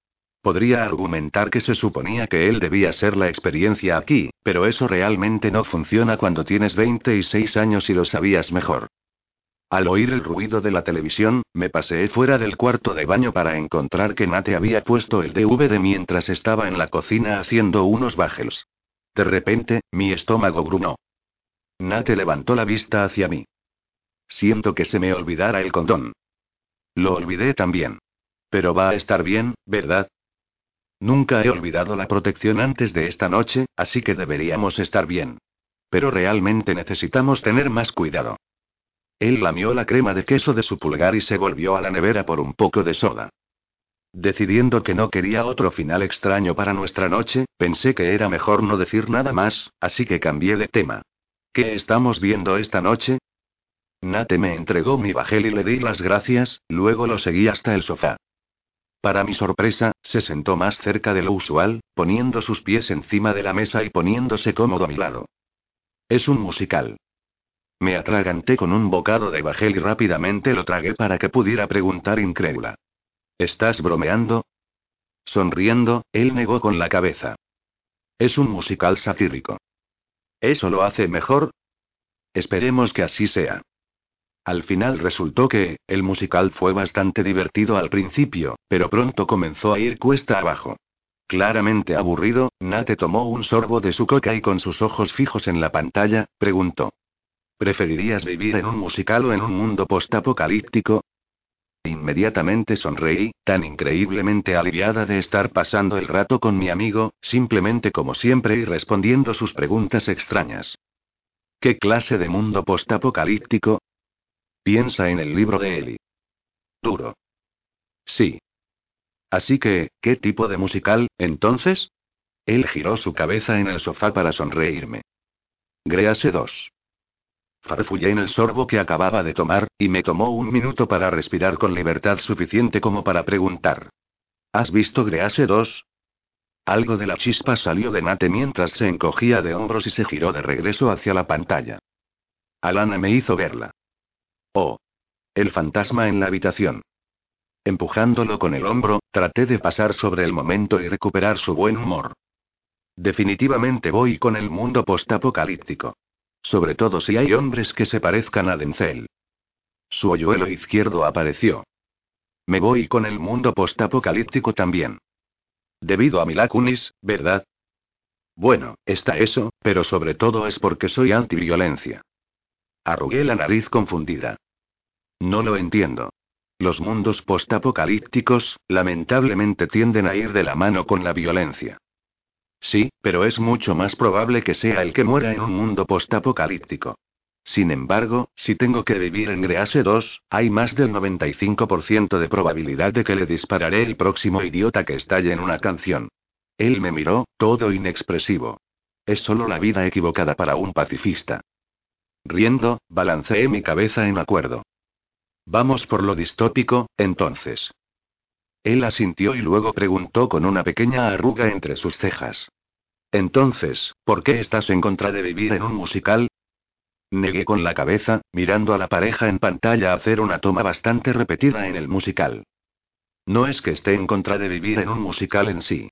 Podría argumentar que se suponía que él debía ser la experiencia aquí, pero eso realmente no funciona cuando tienes 26 años y lo sabías mejor. Al oír el ruido de la televisión, me paseé fuera del cuarto de baño para encontrar que Nate había puesto el DVD mientras estaba en la cocina haciendo unos bajels. De repente, mi estómago grunó. Nate levantó la vista hacia mí. Siento que se me olvidara el condón. Lo olvidé también. Pero va a estar bien, ¿verdad? Nunca he olvidado la protección antes de esta noche, así que deberíamos estar bien. Pero realmente necesitamos tener más cuidado. Él lamió la crema de queso de su pulgar y se volvió a la nevera por un poco de soda. Decidiendo que no quería otro final extraño para nuestra noche, pensé que era mejor no decir nada más, así que cambié de tema. ¿Qué estamos viendo esta noche? Nate me entregó mi bajel y le di las gracias, luego lo seguí hasta el sofá. Para mi sorpresa, se sentó más cerca de lo usual, poniendo sus pies encima de la mesa y poniéndose cómodo a mi lado. Es un musical. Me atraganté con un bocado de bajel y rápidamente lo tragué para que pudiera preguntar incrédula. ¿Estás bromeando? Sonriendo, él negó con la cabeza. Es un musical satírico. ¿Eso lo hace mejor? Esperemos que así sea. Al final resultó que, el musical fue bastante divertido al principio, pero pronto comenzó a ir cuesta abajo. Claramente aburrido, Nate tomó un sorbo de su coca y con sus ojos fijos en la pantalla, preguntó. ¿Preferirías vivir en un musical o en un mundo postapocalíptico? Inmediatamente sonreí, tan increíblemente aliviada de estar pasando el rato con mi amigo, simplemente como siempre y respondiendo sus preguntas extrañas. ¿Qué clase de mundo postapocalíptico? Piensa en el libro de Eli. Duro. Sí. Así que, ¿qué tipo de musical, entonces? Él giró su cabeza en el sofá para sonreírme. Grease 2. Farfullé en el sorbo que acababa de tomar, y me tomó un minuto para respirar con libertad suficiente como para preguntar. ¿Has visto Grease 2? Algo de la chispa salió de Nate mientras se encogía de hombros y se giró de regreso hacia la pantalla. Alana me hizo verla. Oh. El fantasma en la habitación. Empujándolo con el hombro, traté de pasar sobre el momento y recuperar su buen humor. Definitivamente voy con el mundo postapocalíptico. Sobre todo si hay hombres que se parezcan a Denzel. Su hoyuelo izquierdo apareció. Me voy con el mundo postapocalíptico también. Debido a Mila Kunis, ¿verdad? Bueno, está eso, pero sobre todo es porque soy antiviolencia. Arrugué la nariz confundida. No lo entiendo. Los mundos postapocalípticos, lamentablemente tienden a ir de la mano con la violencia. Sí, pero es mucho más probable que sea el que muera en un mundo postapocalíptico. Sin embargo, si tengo que vivir en Grease 2, hay más del 95% de probabilidad de que le dispararé el próximo idiota que estalle en una canción. Él me miró, todo inexpresivo. Es solo la vida equivocada para un pacifista. Riendo, balanceé mi cabeza en acuerdo. Vamos por lo distópico, entonces. Él asintió y luego preguntó con una pequeña arruga entre sus cejas. Entonces, ¿por qué estás en contra de vivir en un musical? Negué con la cabeza, mirando a la pareja en pantalla hacer una toma bastante repetida en el musical. No es que esté en contra de vivir en un musical en sí.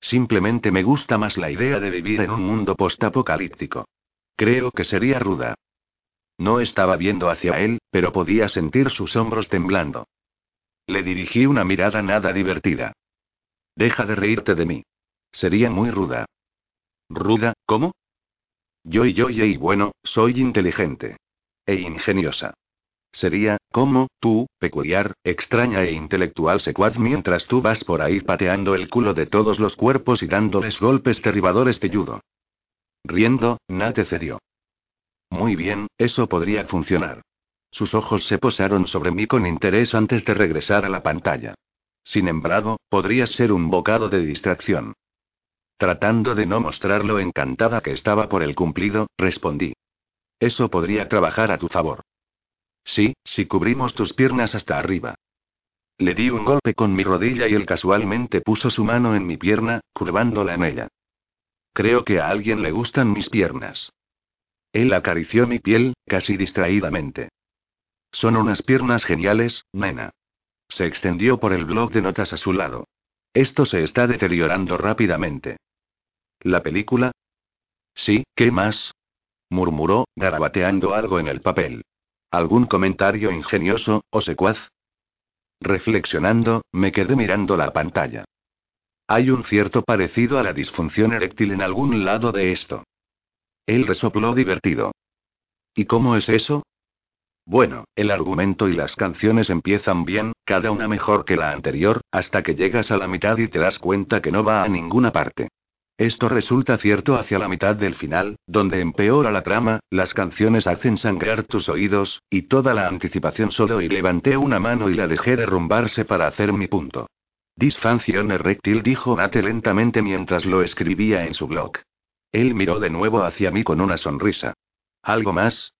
Simplemente me gusta más la idea de vivir en un mundo postapocalíptico. Creo que sería ruda. No estaba viendo hacia él, pero podía sentir sus hombros temblando. Le dirigí una mirada nada divertida. Deja de reírte de mí. Sería muy ruda. ¿Ruda? ¿Cómo? Yo y yo y bueno, soy inteligente. E ingeniosa. Sería, como, tú, peculiar, extraña e intelectual secuaz mientras tú vas por ahí pateando el culo de todos los cuerpos y dándoles golpes derribadores de judo. Riendo, Nate cedió. Muy bien, eso podría funcionar. Sus ojos se posaron sobre mí con interés antes de regresar a la pantalla. Sin embargo, podría ser un bocado de distracción. Tratando de no mostrar lo encantada que estaba por el cumplido, respondí. Eso podría trabajar a tu favor. Sí, si cubrimos tus piernas hasta arriba. Le di un golpe con mi rodilla y él casualmente puso su mano en mi pierna, curvándola en ella. Creo que a alguien le gustan mis piernas. Él acarició mi piel, casi distraídamente. Son unas piernas geniales, nena. Se extendió por el blog de notas a su lado. Esto se está deteriorando rápidamente. ¿La película? Sí, ¿qué más? murmuró, garabateando algo en el papel. ¿Algún comentario ingenioso, o secuaz? Reflexionando, me quedé mirando la pantalla. Hay un cierto parecido a la disfunción eréctil en algún lado de esto. Él resopló divertido. ¿Y cómo es eso? Bueno, el argumento y las canciones empiezan bien, cada una mejor que la anterior, hasta que llegas a la mitad y te das cuenta que no va a ninguna parte. Esto resulta cierto hacia la mitad del final, donde empeora la trama, las canciones hacen sangrar tus oídos, y toda la anticipación solo y levanté una mano y la dejé derrumbarse para hacer mi punto. Disfunción eréctil dijo Nate lentamente mientras lo escribía en su blog. Él miró de nuevo hacia mí con una sonrisa. ¿Algo más?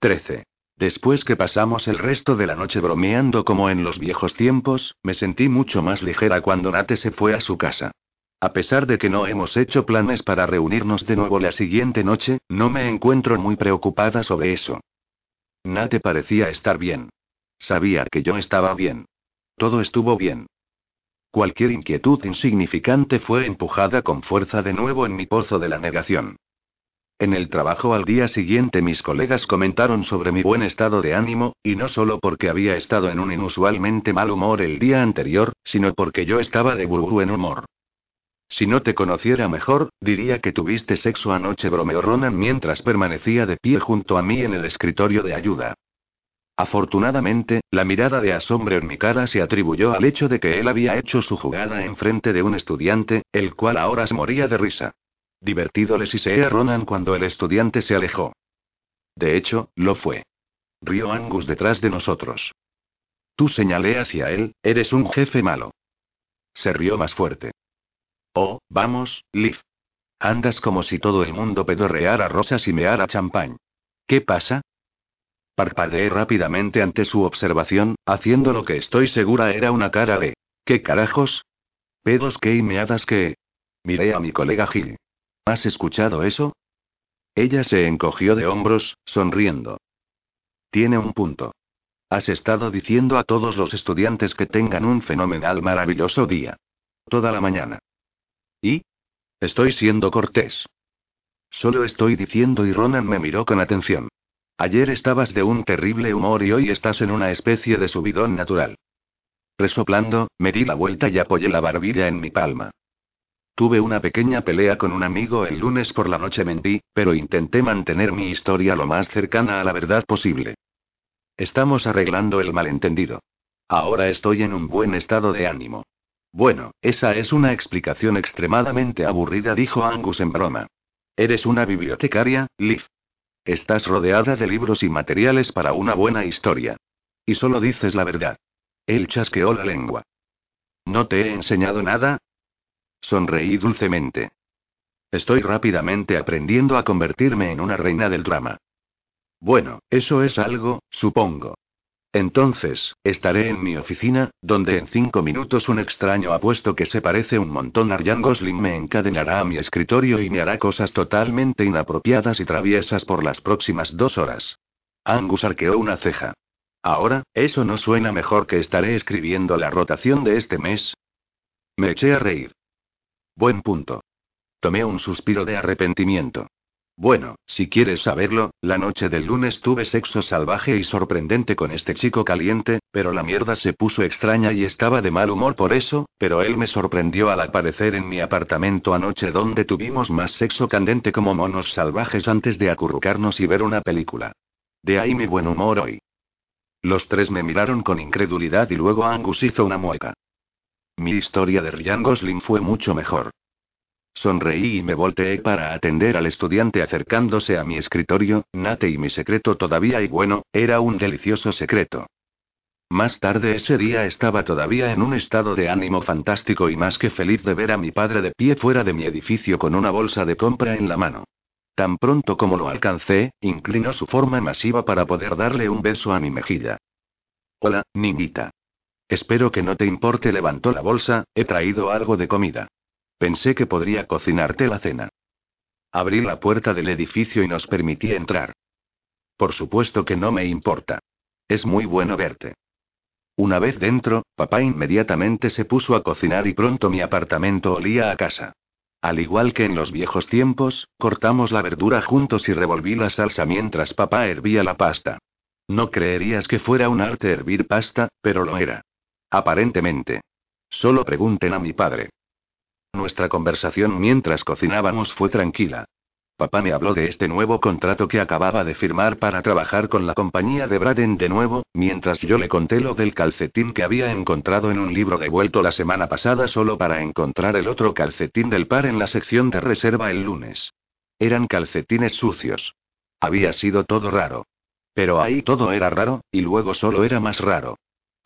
13. Después que pasamos el resto de la noche bromeando como en los viejos tiempos, me sentí mucho más ligera cuando Nate se fue a su casa. A pesar de que no hemos hecho planes para reunirnos de nuevo la siguiente noche, no me encuentro muy preocupada sobre eso. Nate parecía estar bien. Sabía que yo estaba bien. Todo estuvo bien. Cualquier inquietud insignificante fue empujada con fuerza de nuevo en mi pozo de la negación. En el trabajo al día siguiente mis colegas comentaron sobre mi buen estado de ánimo, y no solo porque había estado en un inusualmente mal humor el día anterior, sino porque yo estaba de burbu en humor. Si no te conociera mejor, diría que tuviste sexo anoche, bromeó Ronan mientras permanecía de pie junto a mí en el escritorio de ayuda. Afortunadamente, la mirada de asombro en mi cara se atribuyó al hecho de que él había hecho su jugada en frente de un estudiante, el cual ahora se moría de risa. Divertido le sisé a Ronan cuando el estudiante se alejó. De hecho, lo fue. Rió Angus detrás de nosotros. Tú señalé hacia él, eres un jefe malo. Se rió más fuerte. Oh, vamos, Liv. Andas como si todo el mundo pedorreara rosas y meara champán. ¿Qué pasa? Parpadeé rápidamente ante su observación, haciendo lo que estoy segura era una cara de. ¿Qué carajos? ¿Pedos qué y meadas qué? Miré a mi colega Gil. ¿Has escuchado eso? Ella se encogió de hombros, sonriendo. Tiene un punto. Has estado diciendo a todos los estudiantes que tengan un fenomenal maravilloso día. Toda la mañana. ¿Y? Estoy siendo cortés. Solo estoy diciendo y Ronan me miró con atención. Ayer estabas de un terrible humor y hoy estás en una especie de subidón natural. Resoplando, me di la vuelta y apoyé la barbilla en mi palma. Tuve una pequeña pelea con un amigo el lunes por la noche mentí, pero intenté mantener mi historia lo más cercana a la verdad posible. Estamos arreglando el malentendido. Ahora estoy en un buen estado de ánimo. Bueno, esa es una explicación extremadamente aburrida, dijo Angus en broma. Eres una bibliotecaria, Liv. Estás rodeada de libros y materiales para una buena historia. Y solo dices la verdad. Él chasqueó la lengua. ¿No te he enseñado nada? Sonreí dulcemente. Estoy rápidamente aprendiendo a convertirme en una reina del drama. Bueno, eso es algo, supongo. Entonces, estaré en mi oficina, donde en cinco minutos un extraño apuesto que se parece un montón a Ryan Gosling me encadenará a mi escritorio y me hará cosas totalmente inapropiadas y traviesas por las próximas dos horas. Angus arqueó una ceja. Ahora, ¿eso no suena mejor que estaré escribiendo la rotación de este mes? Me eché a reír. Buen punto. Tomé un suspiro de arrepentimiento. Bueno, si quieres saberlo, la noche del lunes tuve sexo salvaje y sorprendente con este chico caliente, pero la mierda se puso extraña y estaba de mal humor por eso, pero él me sorprendió al aparecer en mi apartamento anoche donde tuvimos más sexo candente como monos salvajes antes de acurrucarnos y ver una película. De ahí mi buen humor hoy. Los tres me miraron con incredulidad y luego Angus hizo una mueca. Mi historia de Ryan Gosling fue mucho mejor. Sonreí y me volteé para atender al estudiante acercándose a mi escritorio, Nate y mi secreto todavía y bueno, era un delicioso secreto. Más tarde ese día estaba todavía en un estado de ánimo fantástico y más que feliz de ver a mi padre de pie fuera de mi edificio con una bolsa de compra en la mano. Tan pronto como lo alcancé, inclinó su forma masiva para poder darle un beso a mi mejilla. Hola, niñita. Espero que no te importe, levantó la bolsa, he traído algo de comida. Pensé que podría cocinarte la cena. Abrí la puerta del edificio y nos permití entrar. Por supuesto que no me importa. Es muy bueno verte. Una vez dentro, papá inmediatamente se puso a cocinar y pronto mi apartamento olía a casa. Al igual que en los viejos tiempos, cortamos la verdura juntos y revolví la salsa mientras papá hervía la pasta. No creerías que fuera un arte hervir pasta, pero lo era. Aparentemente. Solo pregunten a mi padre. Nuestra conversación mientras cocinábamos fue tranquila. Papá me habló de este nuevo contrato que acababa de firmar para trabajar con la compañía de Braden de nuevo, mientras yo le conté lo del calcetín que había encontrado en un libro devuelto la semana pasada solo para encontrar el otro calcetín del par en la sección de reserva el lunes. Eran calcetines sucios. Había sido todo raro. Pero ahí todo era raro, y luego solo era más raro.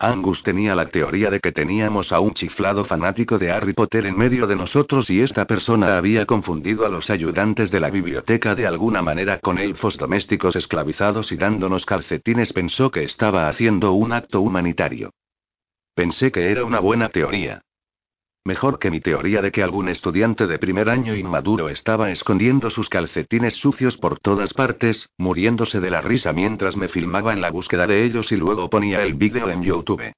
Angus tenía la teoría de que teníamos a un chiflado fanático de Harry Potter en medio de nosotros y esta persona había confundido a los ayudantes de la biblioteca de alguna manera con elfos domésticos esclavizados y dándonos calcetines pensó que estaba haciendo un acto humanitario. Pensé que era una buena teoría. Mejor que mi teoría de que algún estudiante de primer año inmaduro estaba escondiendo sus calcetines sucios por todas partes, muriéndose de la risa mientras me filmaba en la búsqueda de ellos y luego ponía el vídeo en YouTube.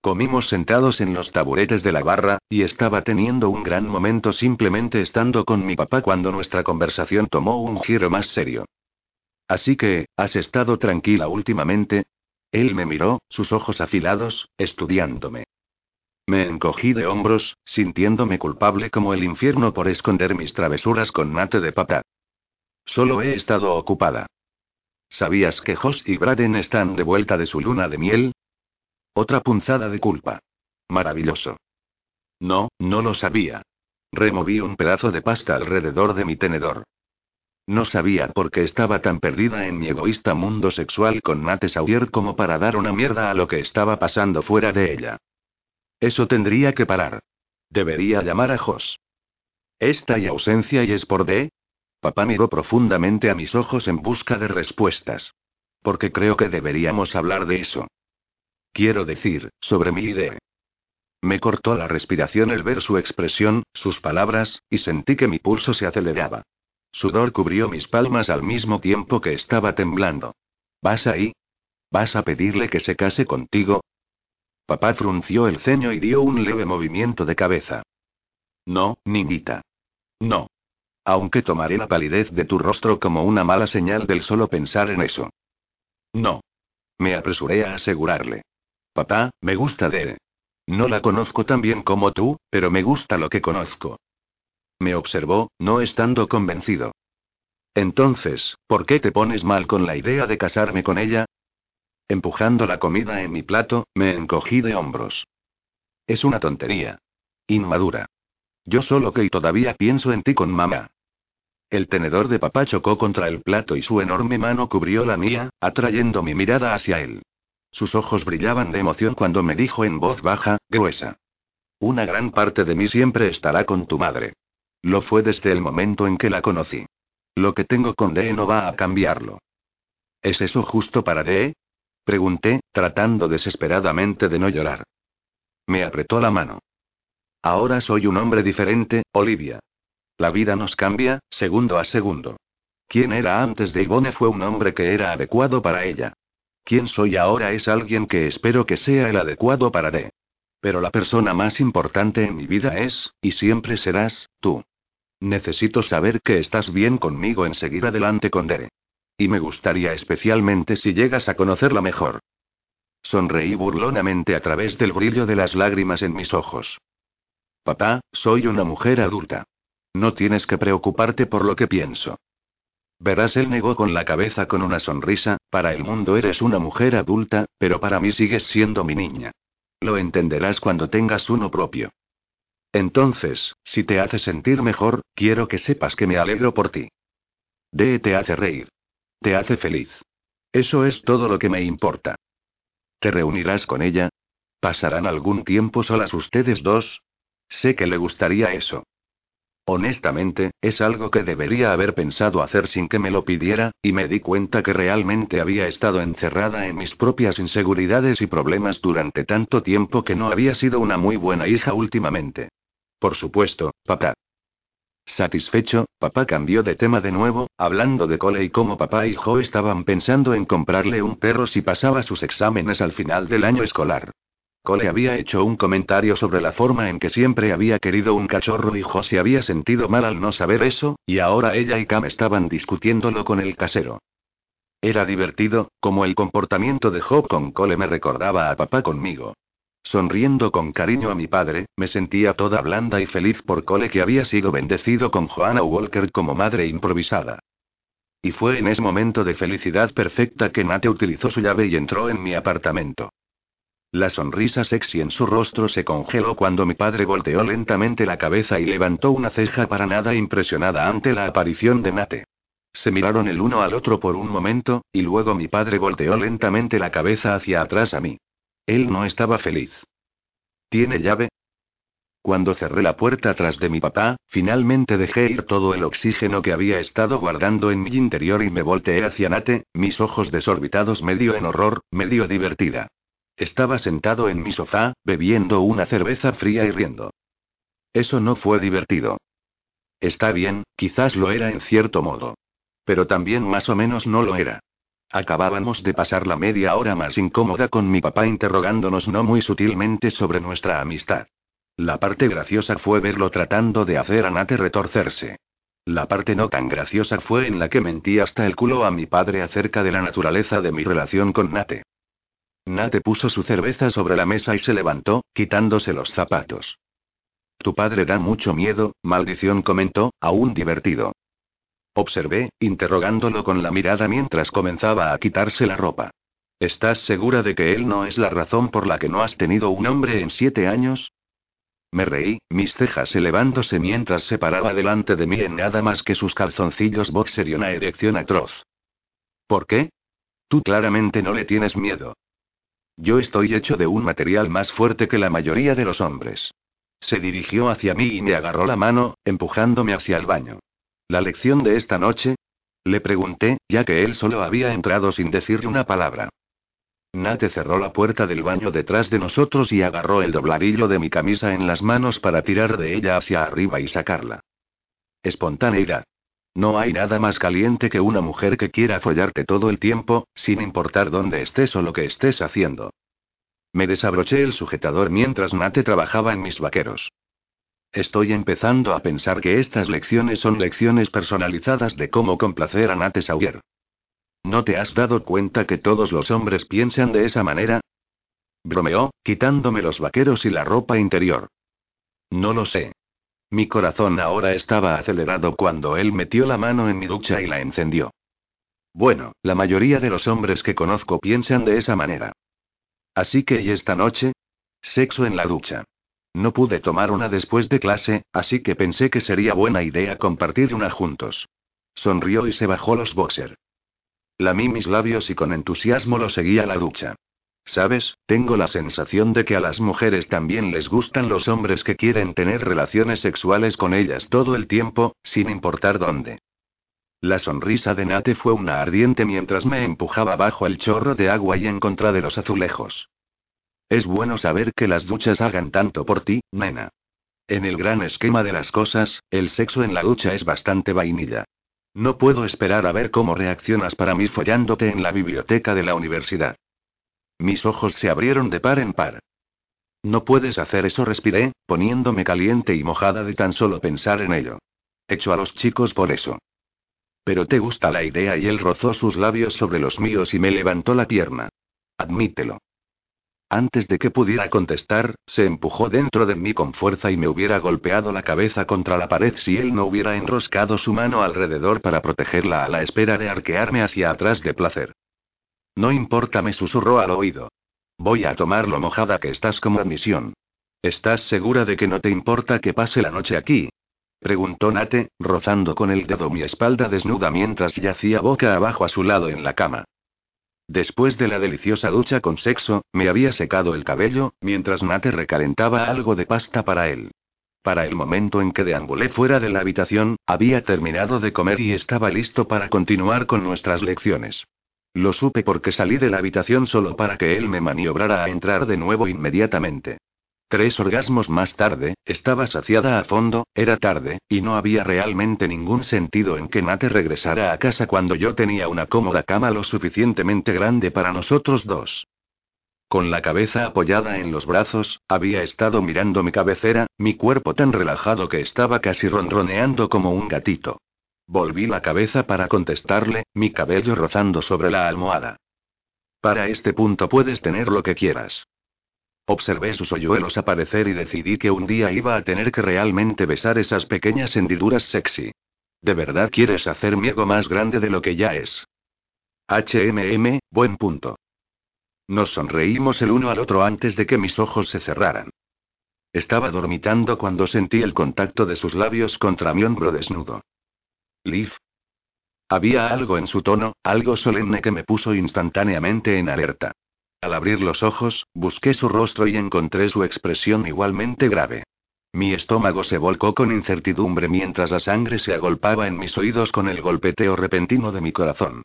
Comimos sentados en los taburetes de la barra, y estaba teniendo un gran momento simplemente estando con mi papá cuando nuestra conversación tomó un giro más serio. Así que, ¿has estado tranquila últimamente? Él me miró, sus ojos afilados, estudiándome. Me encogí de hombros, sintiéndome culpable como el infierno por esconder mis travesuras con mate de pata. Solo he estado ocupada. ¿Sabías que Josh y Braden están de vuelta de su luna de miel? Otra punzada de culpa. Maravilloso. No, no lo sabía. Removí un pedazo de pasta alrededor de mi tenedor. No sabía por qué estaba tan perdida en mi egoísta mundo sexual con Nate Sawyer como para dar una mierda a lo que estaba pasando fuera de ella. Eso tendría que parar. Debería llamar a Jos. ¿Esta y ausencia y es por D? Papá miró profundamente a mis ojos en busca de respuestas. Porque creo que deberíamos hablar de eso. Quiero decir, sobre mi idea. Me cortó la respiración el ver su expresión, sus palabras, y sentí que mi pulso se aceleraba. Sudor cubrió mis palmas al mismo tiempo que estaba temblando. ¿Vas ahí? ¿Vas a pedirle que se case contigo? Papá frunció el ceño y dio un leve movimiento de cabeza. No, niñita. No. Aunque tomaré la palidez de tu rostro como una mala señal del solo pensar en eso. No. Me apresuré a asegurarle. Papá, me gusta de... No la conozco tan bien como tú, pero me gusta lo que conozco. Me observó, no estando convencido. Entonces, ¿por qué te pones mal con la idea de casarme con ella? Empujando la comida en mi plato, me encogí de hombros. Es una tontería. Inmadura. Yo solo que y todavía pienso en ti con mamá. El tenedor de papá chocó contra el plato y su enorme mano cubrió la mía, atrayendo mi mirada hacia él. Sus ojos brillaban de emoción cuando me dijo en voz baja, gruesa. Una gran parte de mí siempre estará con tu madre. Lo fue desde el momento en que la conocí. Lo que tengo con Dee no va a cambiarlo. ¿Es eso justo para Dee? Pregunté, tratando desesperadamente de no llorar. Me apretó la mano. Ahora soy un hombre diferente, Olivia. La vida nos cambia, segundo a segundo. Quien era antes de Ivone fue un hombre que era adecuado para ella. Quien soy ahora es alguien que espero que sea el adecuado para D. Pero la persona más importante en mi vida es, y siempre serás, tú. Necesito saber que estás bien conmigo en seguir adelante con Dere. Y me gustaría especialmente si llegas a conocerla mejor. Sonreí burlonamente a través del brillo de las lágrimas en mis ojos. Papá, soy una mujer adulta. No tienes que preocuparte por lo que pienso. Verás, él negó con la cabeza con una sonrisa, para el mundo eres una mujer adulta, pero para mí sigues siendo mi niña. Lo entenderás cuando tengas uno propio. Entonces, si te hace sentir mejor, quiero que sepas que me alegro por ti. De te hace reír. Te hace feliz. Eso es todo lo que me importa. ¿Te reunirás con ella? ¿Pasarán algún tiempo solas ustedes dos? Sé que le gustaría eso. Honestamente, es algo que debería haber pensado hacer sin que me lo pidiera, y me di cuenta que realmente había estado encerrada en mis propias inseguridades y problemas durante tanto tiempo que no había sido una muy buena hija últimamente. Por supuesto, papá. Satisfecho, papá cambió de tema de nuevo, hablando de Cole y cómo papá y Jo estaban pensando en comprarle un perro si pasaba sus exámenes al final del año escolar. Cole había hecho un comentario sobre la forma en que siempre había querido un cachorro y Jo se había sentido mal al no saber eso, y ahora ella y Cam estaban discutiéndolo con el casero. Era divertido, como el comportamiento de Job con Cole me recordaba a papá conmigo. Sonriendo con cariño a mi padre, me sentía toda blanda y feliz por Cole que había sido bendecido con Joanna Walker como madre improvisada. Y fue en ese momento de felicidad perfecta que Nate utilizó su llave y entró en mi apartamento. La sonrisa sexy en su rostro se congeló cuando mi padre volteó lentamente la cabeza y levantó una ceja para nada impresionada ante la aparición de Nate. Se miraron el uno al otro por un momento, y luego mi padre volteó lentamente la cabeza hacia atrás a mí. Él no estaba feliz. ¿Tiene llave? Cuando cerré la puerta tras de mi papá, finalmente dejé ir todo el oxígeno que había estado guardando en mi interior y me volteé hacia Nate, mis ojos desorbitados medio en horror, medio divertida. Estaba sentado en mi sofá, bebiendo una cerveza fría y riendo. Eso no fue divertido. Está bien, quizás lo era en cierto modo. Pero también más o menos no lo era. Acabábamos de pasar la media hora más incómoda con mi papá interrogándonos no muy sutilmente sobre nuestra amistad. La parte graciosa fue verlo tratando de hacer a Nate retorcerse. La parte no tan graciosa fue en la que mentí hasta el culo a mi padre acerca de la naturaleza de mi relación con Nate. Nate puso su cerveza sobre la mesa y se levantó, quitándose los zapatos. Tu padre da mucho miedo, maldición comentó, aún divertido. Observé, interrogándolo con la mirada mientras comenzaba a quitarse la ropa. ¿Estás segura de que él no es la razón por la que no has tenido un hombre en siete años? Me reí, mis cejas elevándose mientras se paraba delante de mí en nada más que sus calzoncillos boxer y una erección atroz. ¿Por qué? Tú claramente no le tienes miedo. Yo estoy hecho de un material más fuerte que la mayoría de los hombres. Se dirigió hacia mí y me agarró la mano, empujándome hacia el baño. ¿La lección de esta noche? Le pregunté, ya que él solo había entrado sin decirle una palabra. Nate cerró la puerta del baño detrás de nosotros y agarró el dobladillo de mi camisa en las manos para tirar de ella hacia arriba y sacarla. Espontaneidad. No hay nada más caliente que una mujer que quiera follarte todo el tiempo, sin importar dónde estés o lo que estés haciendo. Me desabroché el sujetador mientras Nate trabajaba en mis vaqueros. Estoy empezando a pensar que estas lecciones son lecciones personalizadas de cómo complacer a Nate Sawyer. ¿No te has dado cuenta que todos los hombres piensan de esa manera? Bromeó, quitándome los vaqueros y la ropa interior. No lo sé. Mi corazón ahora estaba acelerado cuando él metió la mano en mi ducha y la encendió. Bueno, la mayoría de los hombres que conozco piensan de esa manera. Así que, ¿y esta noche? Sexo en la ducha. No pude tomar una después de clase, así que pensé que sería buena idea compartir una juntos. Sonrió y se bajó los boxer. Lamí mis labios y con entusiasmo lo seguí a la ducha. ¿Sabes? Tengo la sensación de que a las mujeres también les gustan los hombres que quieren tener relaciones sexuales con ellas todo el tiempo, sin importar dónde. La sonrisa de Nate fue una ardiente mientras me empujaba bajo el chorro de agua y en contra de los azulejos. Es bueno saber que las duchas hagan tanto por ti, nena. En el gran esquema de las cosas, el sexo en la ducha es bastante vainilla. No puedo esperar a ver cómo reaccionas para mí follándote en la biblioteca de la universidad. Mis ojos se abrieron de par en par. No puedes hacer eso, respiré, poniéndome caliente y mojada de tan solo pensar en ello. Echo a los chicos por eso. Pero te gusta la idea y él rozó sus labios sobre los míos y me levantó la pierna. Admítelo. Antes de que pudiera contestar, se empujó dentro de mí con fuerza y me hubiera golpeado la cabeza contra la pared si él no hubiera enroscado su mano alrededor para protegerla a la espera de arquearme hacia atrás de placer. No importa, me susurró al oído. Voy a tomar lo mojada que estás como admisión. ¿Estás segura de que no te importa que pase la noche aquí? Preguntó Nate, rozando con el dedo mi espalda desnuda mientras yacía boca abajo a su lado en la cama. Después de la deliciosa ducha con sexo, me había secado el cabello, mientras Nate recalentaba algo de pasta para él. Para el momento en que deambulé fuera de la habitación, había terminado de comer y estaba listo para continuar con nuestras lecciones. Lo supe porque salí de la habitación solo para que él me maniobrara a entrar de nuevo inmediatamente. Tres orgasmos más tarde, estaba saciada a fondo, era tarde, y no había realmente ningún sentido en que Nate regresara a casa cuando yo tenía una cómoda cama lo suficientemente grande para nosotros dos. Con la cabeza apoyada en los brazos, había estado mirando mi cabecera, mi cuerpo tan relajado que estaba casi ronroneando como un gatito. Volví la cabeza para contestarle, mi cabello rozando sobre la almohada. Para este punto puedes tener lo que quieras. Observé sus hoyuelos aparecer y decidí que un día iba a tener que realmente besar esas pequeñas hendiduras sexy. ¿De verdad quieres hacer mi ego más grande de lo que ya es? HMM, buen punto. Nos sonreímos el uno al otro antes de que mis ojos se cerraran. Estaba dormitando cuando sentí el contacto de sus labios contra mi hombro desnudo. Liv. Había algo en su tono, algo solemne que me puso instantáneamente en alerta. Al abrir los ojos, busqué su rostro y encontré su expresión igualmente grave. Mi estómago se volcó con incertidumbre mientras la sangre se agolpaba en mis oídos con el golpeteo repentino de mi corazón.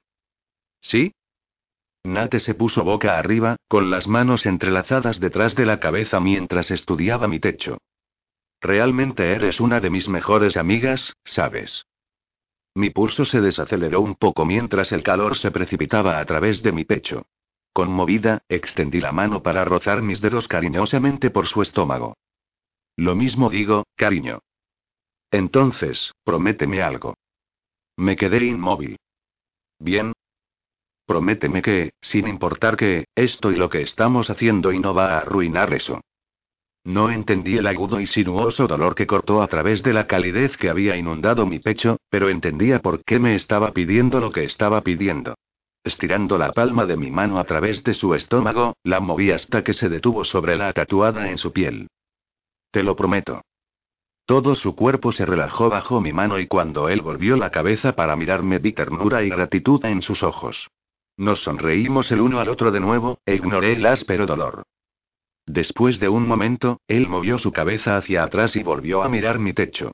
¿Sí? Nate se puso boca arriba, con las manos entrelazadas detrás de la cabeza mientras estudiaba mi techo. Realmente eres una de mis mejores amigas, ¿sabes? Mi pulso se desaceleró un poco mientras el calor se precipitaba a través de mi pecho. Conmovida, extendí la mano para rozar mis dedos cariñosamente por su estómago. Lo mismo digo, cariño. Entonces, prométeme algo. Me quedé inmóvil. Bien. Prométeme que, sin importar que, esto y lo que estamos haciendo y no va a arruinar eso. No entendí el agudo y sinuoso dolor que cortó a través de la calidez que había inundado mi pecho, pero entendía por qué me estaba pidiendo lo que estaba pidiendo. Estirando la palma de mi mano a través de su estómago, la moví hasta que se detuvo sobre la tatuada en su piel. Te lo prometo. Todo su cuerpo se relajó bajo mi mano y cuando él volvió la cabeza para mirarme vi ternura y gratitud en sus ojos. Nos sonreímos el uno al otro de nuevo, e ignoré el áspero dolor. Después de un momento, él movió su cabeza hacia atrás y volvió a mirar mi techo.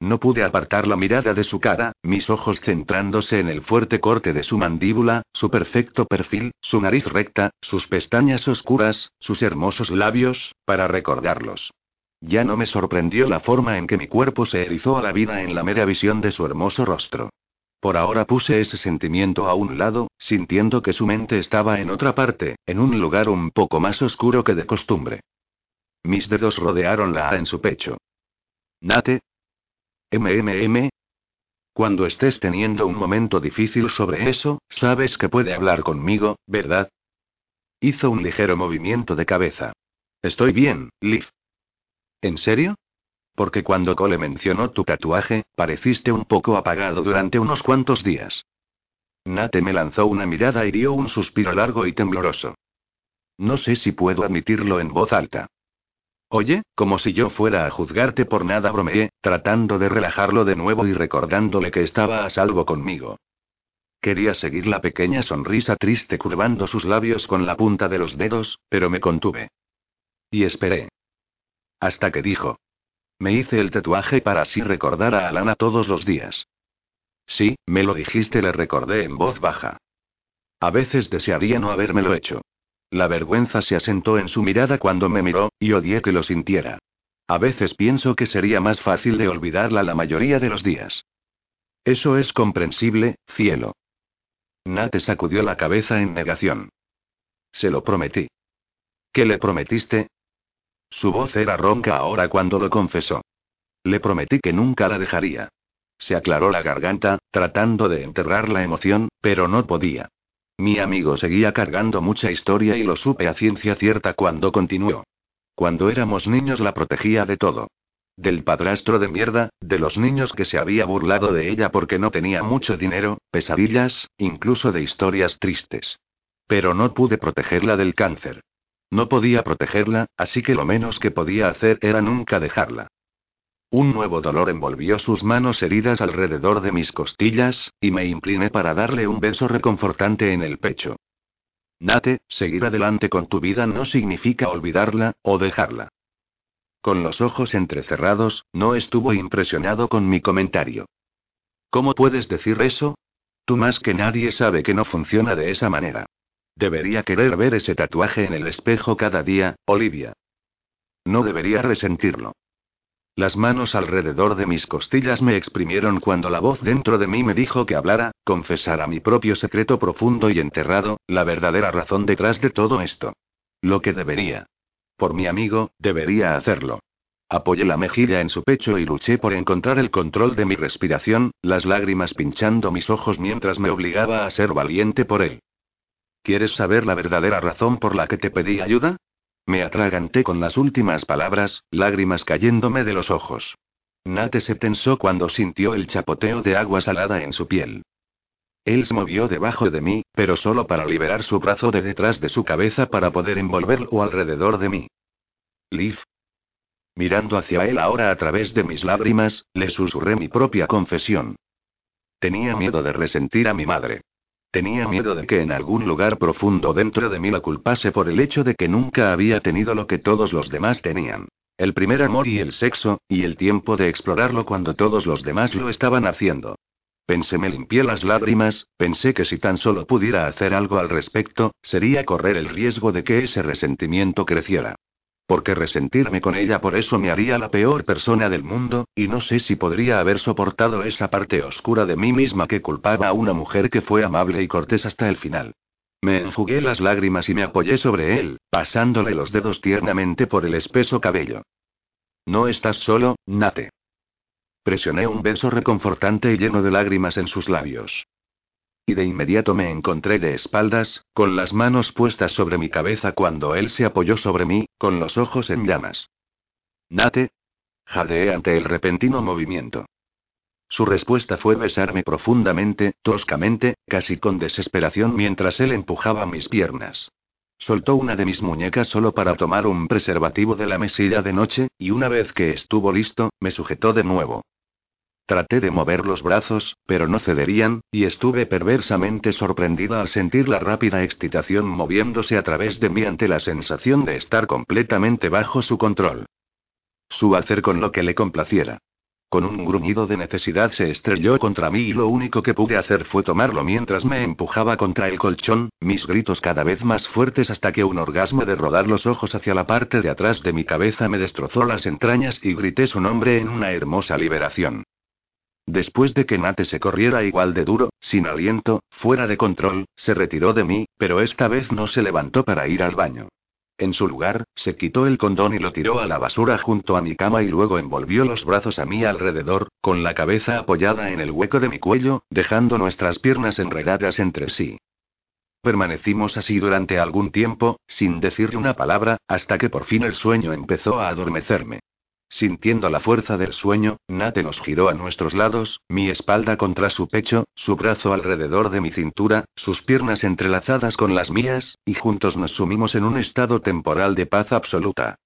No pude apartar la mirada de su cara, mis ojos centrándose en el fuerte corte de su mandíbula, su perfecto perfil, su nariz recta, sus pestañas oscuras, sus hermosos labios, para recordarlos. Ya no me sorprendió la forma en que mi cuerpo se erizó a la vida en la mera visión de su hermoso rostro. Por ahora puse ese sentimiento a un lado, sintiendo que su mente estaba en otra parte, en un lugar un poco más oscuro que de costumbre. Mis dedos rodearon la A en su pecho. Nate, MMM. Cuando estés teniendo un momento difícil sobre eso, sabes que puede hablar conmigo, ¿verdad? Hizo un ligero movimiento de cabeza. Estoy bien, Liv. ¿En serio? Porque cuando Cole mencionó tu tatuaje, pareciste un poco apagado durante unos cuantos días. Nate me lanzó una mirada y dio un suspiro largo y tembloroso. No sé si puedo admitirlo en voz alta. Oye, como si yo fuera a juzgarte por nada, bromeé, tratando de relajarlo de nuevo y recordándole que estaba a salvo conmigo. Quería seguir la pequeña sonrisa triste curvando sus labios con la punta de los dedos, pero me contuve. Y esperé. Hasta que dijo. Me hice el tatuaje para así recordar a Alana todos los días. Sí, me lo dijiste, le recordé en voz baja. A veces desearía no habérmelo hecho. La vergüenza se asentó en su mirada cuando me miró, y odié que lo sintiera. A veces pienso que sería más fácil de olvidarla la mayoría de los días. Eso es comprensible, cielo. Nate sacudió la cabeza en negación. Se lo prometí. ¿Qué le prometiste? Su voz era ronca ahora cuando lo confesó. Le prometí que nunca la dejaría. Se aclaró la garganta, tratando de enterrar la emoción, pero no podía. Mi amigo seguía cargando mucha historia y lo supe a ciencia cierta cuando continuó. Cuando éramos niños la protegía de todo. Del padrastro de mierda, de los niños que se había burlado de ella porque no tenía mucho dinero, pesadillas, incluso de historias tristes. Pero no pude protegerla del cáncer. No podía protegerla, así que lo menos que podía hacer era nunca dejarla. Un nuevo dolor envolvió sus manos heridas alrededor de mis costillas, y me incliné para darle un beso reconfortante en el pecho. Nate, seguir adelante con tu vida no significa olvidarla, o dejarla. Con los ojos entrecerrados, no estuvo impresionado con mi comentario. ¿Cómo puedes decir eso? Tú más que nadie sabe que no funciona de esa manera. Debería querer ver ese tatuaje en el espejo cada día, Olivia. No debería resentirlo. Las manos alrededor de mis costillas me exprimieron cuando la voz dentro de mí me dijo que hablara, confesara mi propio secreto profundo y enterrado, la verdadera razón detrás de todo esto. Lo que debería. Por mi amigo, debería hacerlo. Apoyé la mejilla en su pecho y luché por encontrar el control de mi respiración, las lágrimas pinchando mis ojos mientras me obligaba a ser valiente por él. ¿Quieres saber la verdadera razón por la que te pedí ayuda? Me atraganté con las últimas palabras, lágrimas cayéndome de los ojos. Nate se tensó cuando sintió el chapoteo de agua salada en su piel. Él se movió debajo de mí, pero solo para liberar su brazo de detrás de su cabeza para poder envolverlo alrededor de mí. Liv. Mirando hacia él ahora a través de mis lágrimas, le susurré mi propia confesión. Tenía miedo de resentir a mi madre. Tenía miedo de que en algún lugar profundo dentro de mí la culpase por el hecho de que nunca había tenido lo que todos los demás tenían. El primer amor y el sexo, y el tiempo de explorarlo cuando todos los demás lo estaban haciendo. Pensé, me limpié las lágrimas, pensé que si tan solo pudiera hacer algo al respecto, sería correr el riesgo de que ese resentimiento creciera. Porque resentirme con ella por eso me haría la peor persona del mundo, y no sé si podría haber soportado esa parte oscura de mí misma que culpaba a una mujer que fue amable y cortés hasta el final. Me enjugué las lágrimas y me apoyé sobre él, pasándole los dedos tiernamente por el espeso cabello. No estás solo, Nate. Presioné un beso reconfortante y lleno de lágrimas en sus labios. Y de inmediato me encontré de espaldas, con las manos puestas sobre mi cabeza cuando él se apoyó sobre mí, con los ojos en llamas. Nate. Jadeé ante el repentino movimiento. Su respuesta fue besarme profundamente, toscamente, casi con desesperación mientras él empujaba mis piernas. Soltó una de mis muñecas solo para tomar un preservativo de la mesilla de noche, y una vez que estuvo listo, me sujetó de nuevo. Traté de mover los brazos, pero no cederían, y estuve perversamente sorprendida al sentir la rápida excitación moviéndose a través de mí ante la sensación de estar completamente bajo su control. Su hacer con lo que le complaciera. Con un gruñido de necesidad se estrelló contra mí y lo único que pude hacer fue tomarlo mientras me empujaba contra el colchón, mis gritos cada vez más fuertes hasta que un orgasmo de rodar los ojos hacia la parte de atrás de mi cabeza me destrozó las entrañas y grité su nombre en una hermosa liberación. Después de que Nate se corriera igual de duro, sin aliento, fuera de control, se retiró de mí, pero esta vez no se levantó para ir al baño. En su lugar, se quitó el condón y lo tiró a la basura junto a mi cama y luego envolvió los brazos a mí alrededor, con la cabeza apoyada en el hueco de mi cuello, dejando nuestras piernas enredadas entre sí. Permanecimos así durante algún tiempo, sin decirle una palabra, hasta que por fin el sueño empezó a adormecerme. Sintiendo la fuerza del sueño, Nate nos giró a nuestros lados, mi espalda contra su pecho, su brazo alrededor de mi cintura, sus piernas entrelazadas con las mías, y juntos nos sumimos en un estado temporal de paz absoluta.